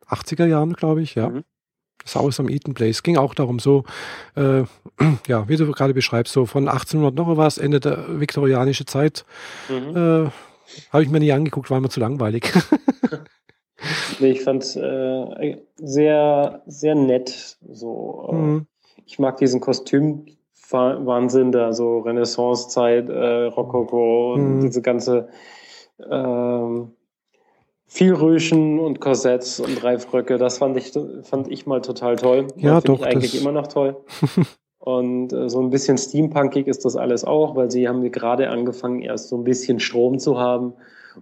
80er Jahren, glaube ich, ja. Mhm. Das Haus am Eaton Place. Ging auch darum, so, äh, *clears throat* ja, wie du gerade beschreibst, so von 1800 noch was, Ende der viktorianische Zeit. Mhm. Äh, Habe ich mir nie angeguckt, war mir zu langweilig. *laughs*
nee, ich fand es äh, sehr, sehr nett. So, äh, mhm. Ich mag diesen Kostümwahnsinn da, so Renaissancezeit, äh, Rokoko und mhm. diese ganze ähm, viel Rüschen und Korsetts und Reifröcke, das fand ich, fand ich mal total toll.
Ja, doch.
Ich eigentlich immer noch toll. *laughs* und äh, so ein bisschen steampunkig ist das alles auch, weil sie haben gerade angefangen, erst so ein bisschen Strom zu haben.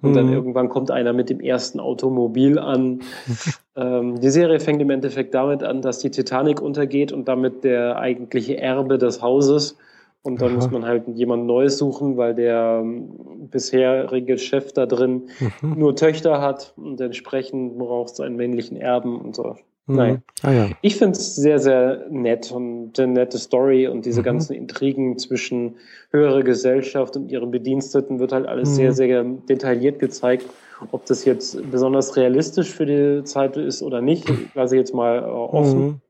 Und mhm. dann irgendwann kommt einer mit dem ersten Automobil an. *laughs* ähm, die Serie fängt im Endeffekt damit an, dass die Titanic untergeht und damit der eigentliche Erbe des Hauses und dann Aha. muss man halt jemand Neues suchen, weil der ähm, bisherige Chef da drin mhm. nur Töchter hat und entsprechend braucht es einen männlichen Erben und so. Mhm. Nein.
Ah, ja.
Ich finde es sehr, sehr nett und eine nette Story und diese mhm. ganzen Intrigen zwischen höherer Gesellschaft und ihren Bediensteten wird halt alles sehr, mhm. sehr detailliert gezeigt. Ob das jetzt besonders realistisch für die Zeit ist oder nicht, *laughs* lasse ich jetzt mal äh, offen.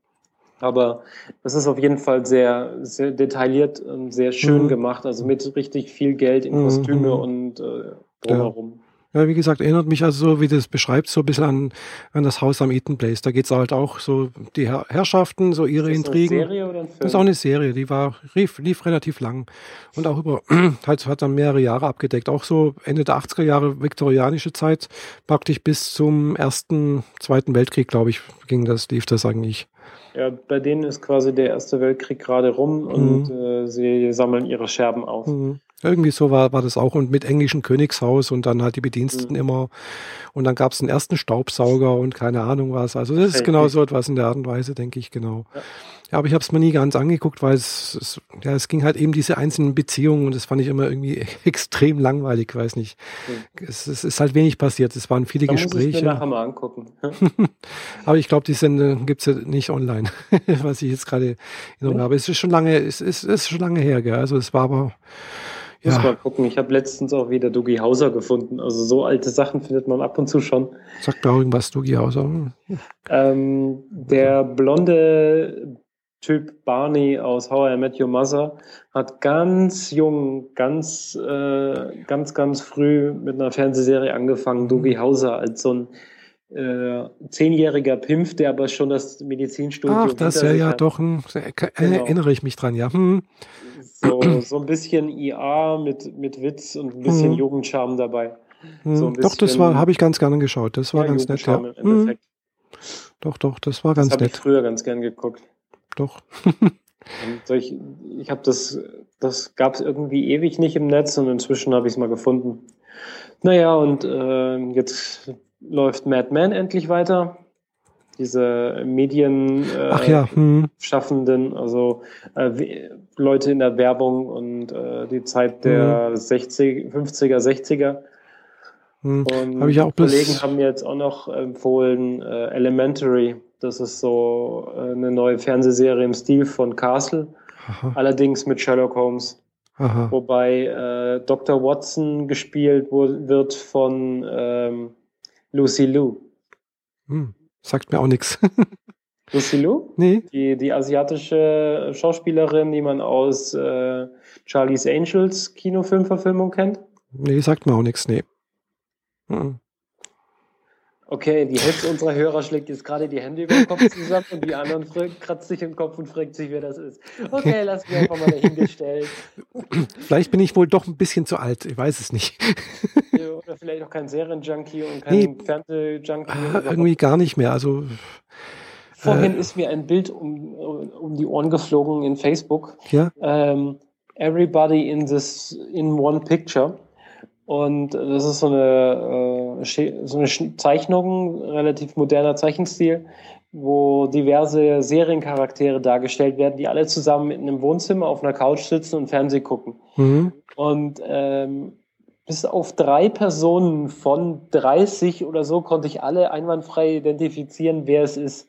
Mhm. Aber es ist auf jeden Fall sehr, sehr detailliert und sehr schön mhm. gemacht, also mit richtig viel Geld in Kostüme mhm. und äh, drumherum.
Ja. Ja, wie gesagt, erinnert mich also so, wie das beschreibt, so ein bisschen an, an das Haus am Eaton Place. Da geht's halt auch so die Herr Herrschaften, so ihre ist das Intrigen. Eine Serie oder ein Film? Das ist auch eine Serie, die war, lief, lief relativ lang und auch über, *clears throat* halt, hat dann mehrere Jahre abgedeckt. Auch so Ende der 80er Jahre viktorianische Zeit, praktisch bis zum ersten, zweiten Weltkrieg, glaube ich, ging das, lief das eigentlich.
Ja, bei denen ist quasi der Erste Weltkrieg gerade rum und mhm. äh, sie sammeln ihre Scherben auf.
Mhm. Irgendwie so war, war das auch und mit englischem Königshaus und dann halt die Bediensteten mhm. immer und dann gab es den ersten Staubsauger und keine Ahnung was. Also das ist genau so etwas in der Art und Weise, denke ich, genau. Ja. Ja, aber ich habe es mir nie ganz angeguckt, weil es, es, ja, es ging halt eben diese einzelnen Beziehungen und das fand ich immer irgendwie *laughs* extrem langweilig, weiß nicht. Mhm. Es, es, ist halt wenig passiert, es waren viele da Gespräche. Muss ich
mir nachher mal angucken. *laughs*
aber ich glaube, die Sendung gibt's ja nicht online, *laughs* was ich jetzt gerade in habe. Es ist schon lange, es ist, es ist schon lange her, gell? Also es war aber
ja. Muss mal gucken. Ich habe letztens auch wieder Dougie Hauser gefunden. Also so alte Sachen findet man ab und zu schon.
Sagt da irgendwas, Dougie Hauser?
Ähm, der blonde Typ Barney aus How I Met Your Mother hat ganz jung, ganz, äh, ganz, ganz früh mit einer Fernsehserie angefangen. Mhm. Dougie Hauser als so ein äh, zehnjähriger Pimpf, der aber schon das Medizinstudium
Ach, das ja, ja, hat. doch, ein, äh, genau. erinnere ich mich dran, ja. Hm.
So, so ein bisschen IA mit, mit Witz und ein bisschen hm. Jugendcharme dabei.
Hm. So doch, das war, habe ich ganz gerne geschaut. Das war ja, ganz nett, ja. Hm. Doch, doch, das war ganz nett. Das
habe ich früher ganz gern geguckt.
Doch.
ich ich habe das, das gab es irgendwie ewig nicht im Netz und inzwischen habe ich es mal gefunden. Naja, und äh, jetzt läuft Mad Men endlich weiter. diese Medienschaffenden, äh, ja. hm. also äh, Leute in der Werbung und äh, die Zeit der hm. 60, 50er, 60er. Hm. Und hab ich auch Kollegen haben mir jetzt auch noch empfohlen äh, Elementary. Das ist so äh, eine neue Fernsehserie im Stil von Castle, Aha. allerdings mit Sherlock Holmes. Aha. Wobei äh, Dr. Watson gespielt wird von ähm, Lucy Liu.
Hm, sagt mir auch nichts. *laughs*
Lucy Liu? Nee. Die, die asiatische Schauspielerin, die man aus äh, Charlie's Angels Kinofilmverfilmung kennt?
Nee, sagt mir auch nichts, nee. Hm.
Okay, die Hälfte unserer Hörer schlägt jetzt gerade die Hände über den Kopf zusammen und die anderen kratzt sich im Kopf und fragt sich, wer das ist. Okay, *laughs* lass mich einfach mal dahingestellt.
Vielleicht bin ich wohl doch ein bisschen zu alt, ich weiß es nicht. *laughs*
Oder vielleicht auch kein Serienjunkie und kein nee, Fernsehjunkie.
Ah, irgendwie gar nicht mehr, also...
Vorhin äh, ist mir ein Bild um, um die Ohren geflogen in Facebook. Ja. Ähm, everybody in this in one picture. Und das ist so eine, äh, so eine Zeichnung, relativ moderner Zeichenstil, wo diverse Seriencharaktere dargestellt werden, die alle zusammen in einem Wohnzimmer auf einer Couch sitzen und Fernsehen gucken. Mhm. Und ähm, bis auf drei Personen von 30 oder so konnte ich alle einwandfrei identifizieren, wer es ist.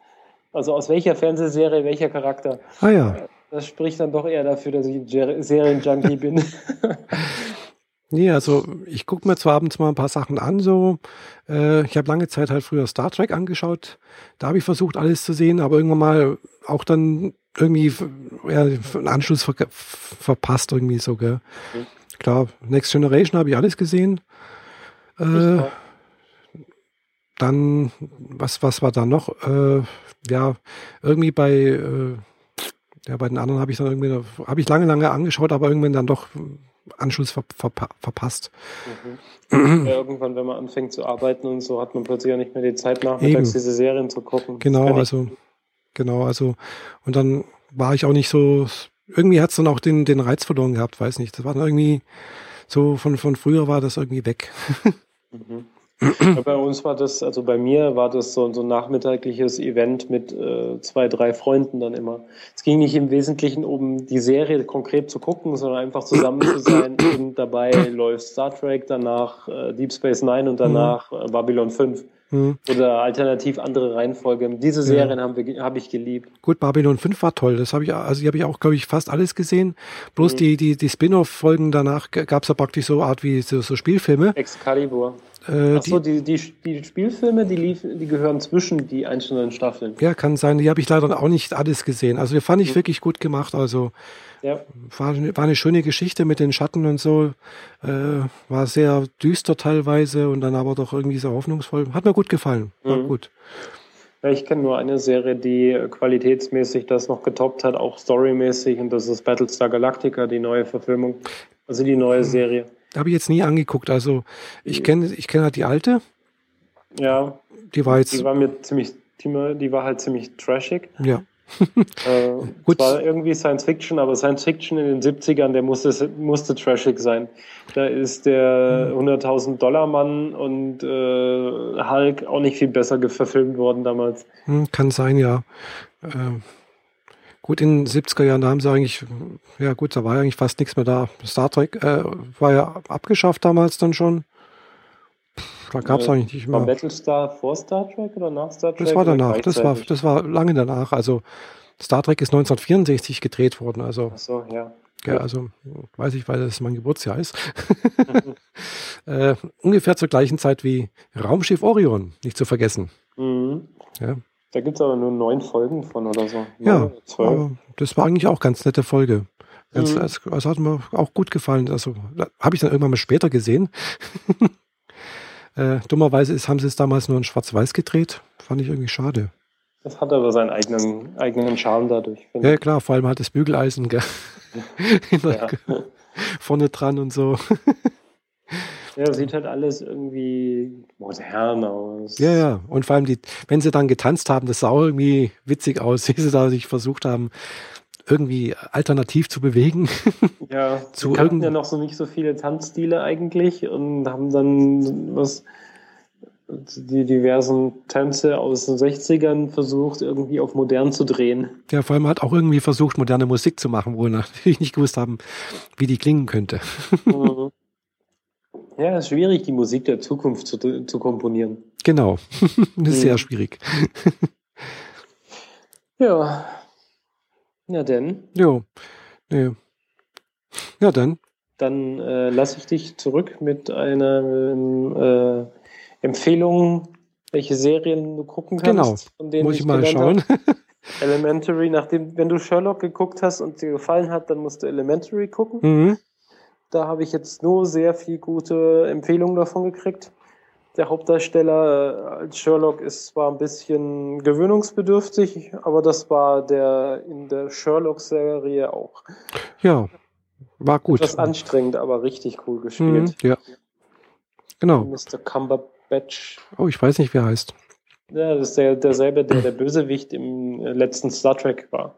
Also aus welcher Fernsehserie, welcher Charakter.
Ah ja.
Das spricht dann doch eher dafür, dass ich ein Serienjunkie bin. *laughs*
Nee, also ich gucke mir zwar abends mal ein paar Sachen an, so. Äh, ich habe lange Zeit halt früher Star Trek angeschaut. Da habe ich versucht, alles zu sehen, aber irgendwann mal auch dann irgendwie ja, einen Anschluss ver verpasst, irgendwie so, gell. Mhm. Klar, Next Generation habe ich alles gesehen. Äh, dann, was, was war da noch? Äh, ja, irgendwie bei, äh, ja, bei den anderen habe ich dann irgendwie, habe ich lange, lange angeschaut, aber irgendwann dann doch Anschluss ver ver verpasst.
Mhm. Ja, irgendwann, wenn man anfängt zu arbeiten und so, hat man plötzlich auch nicht mehr die Zeit, nachmittags Eben. diese Serien zu gucken.
Genau, also, genau, also, und dann war ich auch nicht so, irgendwie hat es dann auch den, den Reiz verloren gehabt, weiß nicht. Das war dann irgendwie so, von, von früher war das irgendwie weg.
Mhm bei uns war das, also bei mir war das so, so ein nachmittagliches Event mit äh, zwei, drei Freunden dann immer. Es ging nicht im Wesentlichen um die Serie konkret zu gucken, sondern einfach zusammen zu sein. Und dabei läuft Star Trek, danach äh, Deep Space Nine und danach äh, Babylon 5. Mhm. Oder alternativ andere Reihenfolge. Diese Serien ja. habe hab ich geliebt.
Gut, Babylon 5 war toll. Das habe ich, also die habe ich auch, glaube ich, fast alles gesehen. Bloß mhm. die, die, die Spin-off-Folgen danach gab es ja praktisch so Art wie so, so Spielfilme.
Excalibur. Äh, Achso, die, die, die Spielfilme, die, lief, die gehören zwischen die einzelnen Staffeln.
Ja, kann sein. Die habe ich leider auch nicht alles gesehen. Also die fand ich mhm. wirklich gut gemacht. Also ja. war, war eine schöne Geschichte mit den Schatten und so. Äh, war sehr düster teilweise und dann aber doch irgendwie sehr hoffnungsvoll. Hat mir gut gefallen. War mhm. gut.
Ja, ich kenne nur eine Serie, die qualitätsmäßig das noch getoppt hat, auch storymäßig, und das ist Battlestar Galactica, die neue Verfilmung. Also die neue mhm. Serie.
Habe ich jetzt nie angeguckt. Also ich kenne ich kenne halt die alte.
Ja.
Die war jetzt.
Die war mir ziemlich, die war halt ziemlich trashig.
Ja. *laughs*
äh, *laughs* Gut. Es war irgendwie Science Fiction, aber Science Fiction in den 70ern, der musste, musste trashig sein. Da ist der 100.000 hm. Dollar Mann und äh, Hulk auch nicht viel besser verfilmt worden damals.
Hm, kann sein, ja. Äh, Gut, in den 70er Jahren, da haben sie eigentlich, ja gut, da war ja eigentlich fast nichts mehr da. Star Trek äh, war ja abgeschafft damals dann schon. Da gab es äh, eigentlich nicht mehr.
War Battlestar vor Star Trek oder nach Star Trek?
Das war danach, das war, das war lange danach. Also Star Trek ist 1964 gedreht worden. Also,
Ach so, ja.
Ja, also weiß ich, weil das mein Geburtsjahr ist. *laughs* *laughs* äh, ungefähr zur gleichen Zeit wie Raumschiff Orion, nicht zu vergessen.
Mhm. Ja. Da gibt es aber nur neun Folgen von oder so.
Ja, aber das war eigentlich auch ganz nette Folge. Ganz, mhm. das, das hat mir auch gut gefallen. Also habe ich dann irgendwann mal später gesehen. *laughs* äh, dummerweise ist, haben sie es damals nur in Schwarz-Weiß gedreht. Fand ich irgendwie schade.
Das hat aber seinen eigenen, eigenen Charme dadurch.
Ja, klar, vor allem hat das Bügeleisen *laughs* *laughs* ja. vorne dran und so.
Ja, sieht halt alles irgendwie modern aus.
Ja, ja. Und vor allem, die, wenn sie dann getanzt haben, das sah auch irgendwie witzig aus, *laughs* wie sie da sich versucht haben, irgendwie alternativ zu bewegen. *laughs*
Ja, zu hatten ja noch so nicht so viele Tanzstile eigentlich und haben dann was die diversen Tänze aus den 60ern versucht, irgendwie auf modern zu drehen.
Ja, vor allem hat auch irgendwie versucht, moderne Musik zu machen, wo wir *laughs* natürlich nicht gewusst haben, wie die klingen könnte.
Mhm. Ja, es ist schwierig, die Musik der Zukunft zu, zu komponieren.
Genau. *laughs* ist mhm. sehr schwierig.
ja. Ja, denn.
Jo. Nee. Ja, dann.
Dann äh, lasse ich dich zurück mit einer äh, Empfehlung, welche Serien du gucken kannst.
Genau. Von denen Muss ich mal schauen. *laughs*
Elementary, nachdem, wenn du Sherlock geguckt hast und dir gefallen hat, dann musst du Elementary gucken. Mhm. Da habe ich jetzt nur sehr viel gute Empfehlungen davon gekriegt. Der Hauptdarsteller äh, als Sherlock ist zwar ein bisschen gewöhnungsbedürftig, aber das war der in der Sherlock-Serie auch.
Ja, war gut.
Das anstrengend, aber richtig cool gespielt.
Mhm, ja. Genau.
Mr. Cumberbatch.
Oh, ich weiß nicht, wer heißt.
Ja, das ist der, derselbe, der der Bösewicht im letzten Star Trek war.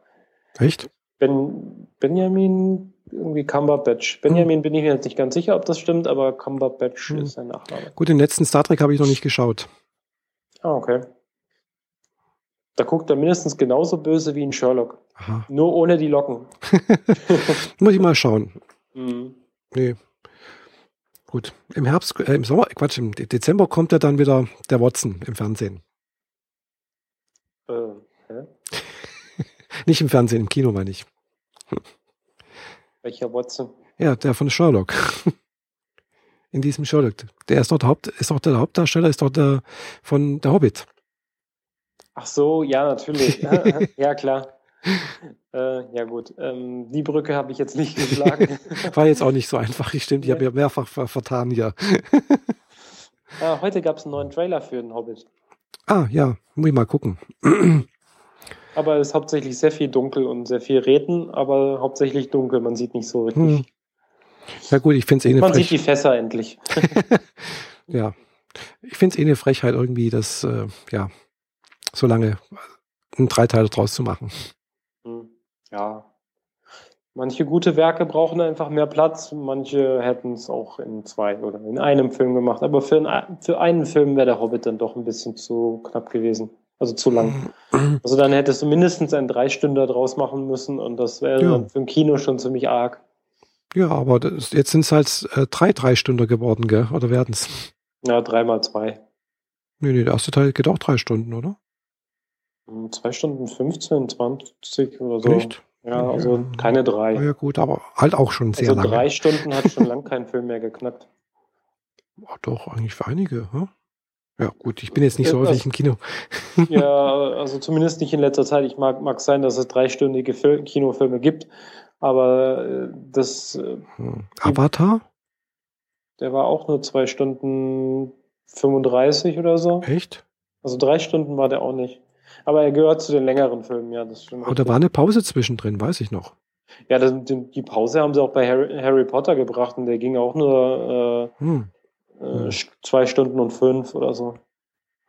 Echt?
Ben, Benjamin irgendwie Cumberbatch. Benjamin hm. bin ich mir jetzt nicht ganz sicher, ob das stimmt, aber Cumberbatch hm. ist sein Nachname.
Gut, den letzten Star Trek habe ich noch nicht geschaut.
Ah, okay. Da guckt er mindestens genauso böse wie in Sherlock. Aha. Nur ohne die Locken. *laughs*
Muss ich mal schauen. Mhm. Nee. Gut. Im Herbst, äh, im Sommer, Quatsch, im Dezember kommt ja dann wieder der Watson im Fernsehen.
Äh, hä? *laughs*
Nicht im Fernsehen, im Kino meine ich. *laughs*
Welcher Watson?
Ja, der von Sherlock. *laughs* In diesem Sherlock. Der ist dort Haupt, ist doch der Hauptdarsteller, ist doch der von der Hobbit.
Ach so, ja, natürlich. *laughs* ja, klar. Äh, ja, gut. Ähm, die Brücke habe ich jetzt nicht geschlagen. *laughs*
War jetzt auch nicht so einfach, ich stimmt. Ich habe ja mehrfach vertan hier.
ah, heute gab es einen neuen Trailer für den Hobbit.
Ah, ja, muss ich mal gucken.
Aber es ist hauptsächlich sehr viel dunkel und sehr viel Reden, aber hauptsächlich dunkel. Man sieht nicht so richtig. Hm.
Ja gut, ich finde es eh eine
Man Frech sieht die Fässer endlich. *laughs*
ja, ich finde es eh eine Frechheit irgendwie, das, äh, ja, so lange einen Dreiteiler draus zu machen.
Hm. Ja. Manche gute Werke brauchen einfach mehr Platz, manche hätten es auch in zwei oder in einem Film gemacht. Aber für, ein, für einen Film wäre der Hobbit dann doch ein bisschen zu knapp gewesen. Also zu lang. Also dann hättest du mindestens einen Dreistünder draus machen müssen und das wäre ja. für ein Kino schon ziemlich arg.
Ja, aber das, jetzt sind es halt äh, drei Dreistünder geworden, gell? Oder werden es?
Ja, dreimal zwei.
Nee, nee, der erste Teil geht auch drei Stunden, oder?
Hm, zwei Stunden 15, 20 oder so.
Nicht?
Ja, also keine drei.
Ja, gut, aber halt auch schon sehr also lange.
drei Stunden hat schon lang kein Film mehr geknackt.
Ach doch, eigentlich für einige, hm? Ja, gut, ich bin jetzt nicht so häufig im Kino. *laughs*
ja, also zumindest nicht in letzter Zeit. Ich mag, mag sein, dass es dreistündige Fil Kinofilme gibt, aber äh, das. Äh,
hm. Avatar?
Der war auch nur zwei Stunden 35 oder so.
Echt?
Also drei Stunden war der auch nicht. Aber er gehört zu den längeren Filmen, ja, das
stimmt. Aber da war eine Pause zwischendrin, weiß ich noch.
Ja, das, die Pause haben sie auch bei Harry, Harry Potter gebracht und der ging auch nur äh, hm. Äh, zwei Stunden und fünf oder so.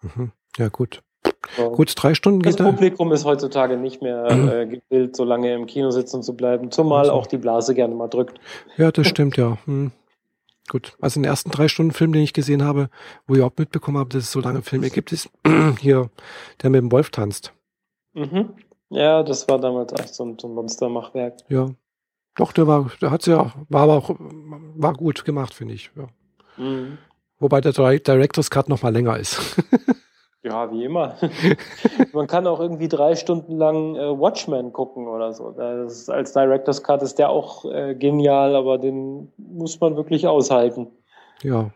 Mhm. Ja, gut. So. Gut, drei Stunden
geht Das Publikum ist heutzutage nicht mehr mhm. äh, gewillt, so lange im Kino sitzen zu bleiben, zumal also. auch die Blase gerne mal drückt.
Ja, das stimmt, ja. Hm. Gut, also den ersten drei Stunden Film, den ich gesehen habe, wo ich auch mitbekommen habe, dass es so lange Filme gibt, ist *clears throat* hier, der mit dem Wolf tanzt.
Mhm. Ja, das war damals echt so ein, so ein Monstermachwerk.
Ja. Doch, der war, der hat's ja, war aber auch, war gut gemacht, finde ich. Ja. Mhm. Wobei der Director's Cut noch mal länger ist. *laughs*
ja, wie immer. *laughs* Man kann auch irgendwie drei Stunden lang äh, Watchmen gucken oder so. Ist, als Director's Cut ist der auch äh, genial, aber den muss man wirklich aushalten.
Ja.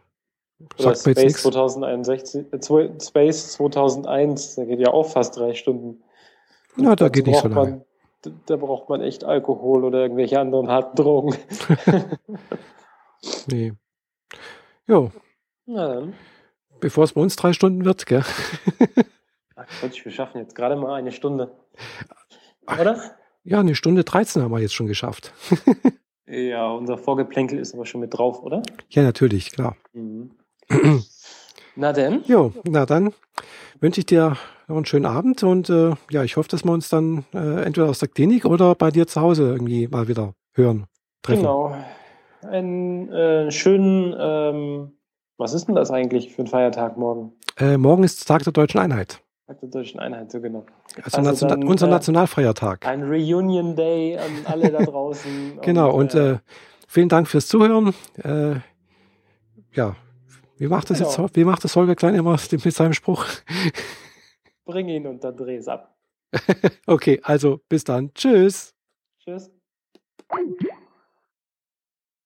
Oder Sagt Space 2061, äh, Space 2001, der geht ja auch fast drei Stunden.
Ja, da geht nicht so lange.
Man, da braucht man echt Alkohol oder irgendwelche anderen harten Drogen. *laughs*
nee. Jo.
Na dann.
Bevor es bei uns drei Stunden wird, gell?
Ach Quatsch, wir schaffen jetzt gerade mal eine Stunde. Oder?
Ja, eine Stunde 13 haben wir jetzt schon geschafft. *laughs*
ja, unser Vorgeplänkel ist aber schon mit drauf, oder?
Ja, natürlich, klar.
Mhm. na denn?
Jo, na dann wünsche ich dir noch einen schönen Abend und äh, ja, ich hoffe, dass wir uns dann äh, entweder aus der Klinik oder bei dir zu Hause irgendwie mal wieder hören.
Treffen. Genau einen äh, schönen ähm, Was ist denn das eigentlich für ein Feiertag morgen?
Äh, morgen ist Tag der Deutschen Einheit.
Tag der Deutschen Einheit, so genau.
Also, also dann, unser äh, Nationalfeiertag.
Ein Reunion Day an alle da draußen. *laughs*
genau, und, und äh, vielen Dank fürs Zuhören. Äh, ja, wie macht das genau. jetzt? Wie macht das Holger Klein immer *laughs* mit seinem Spruch?
Bring ihn und dann dreh es ab. *laughs*
okay, also bis dann. Tschüss.
Tschüss.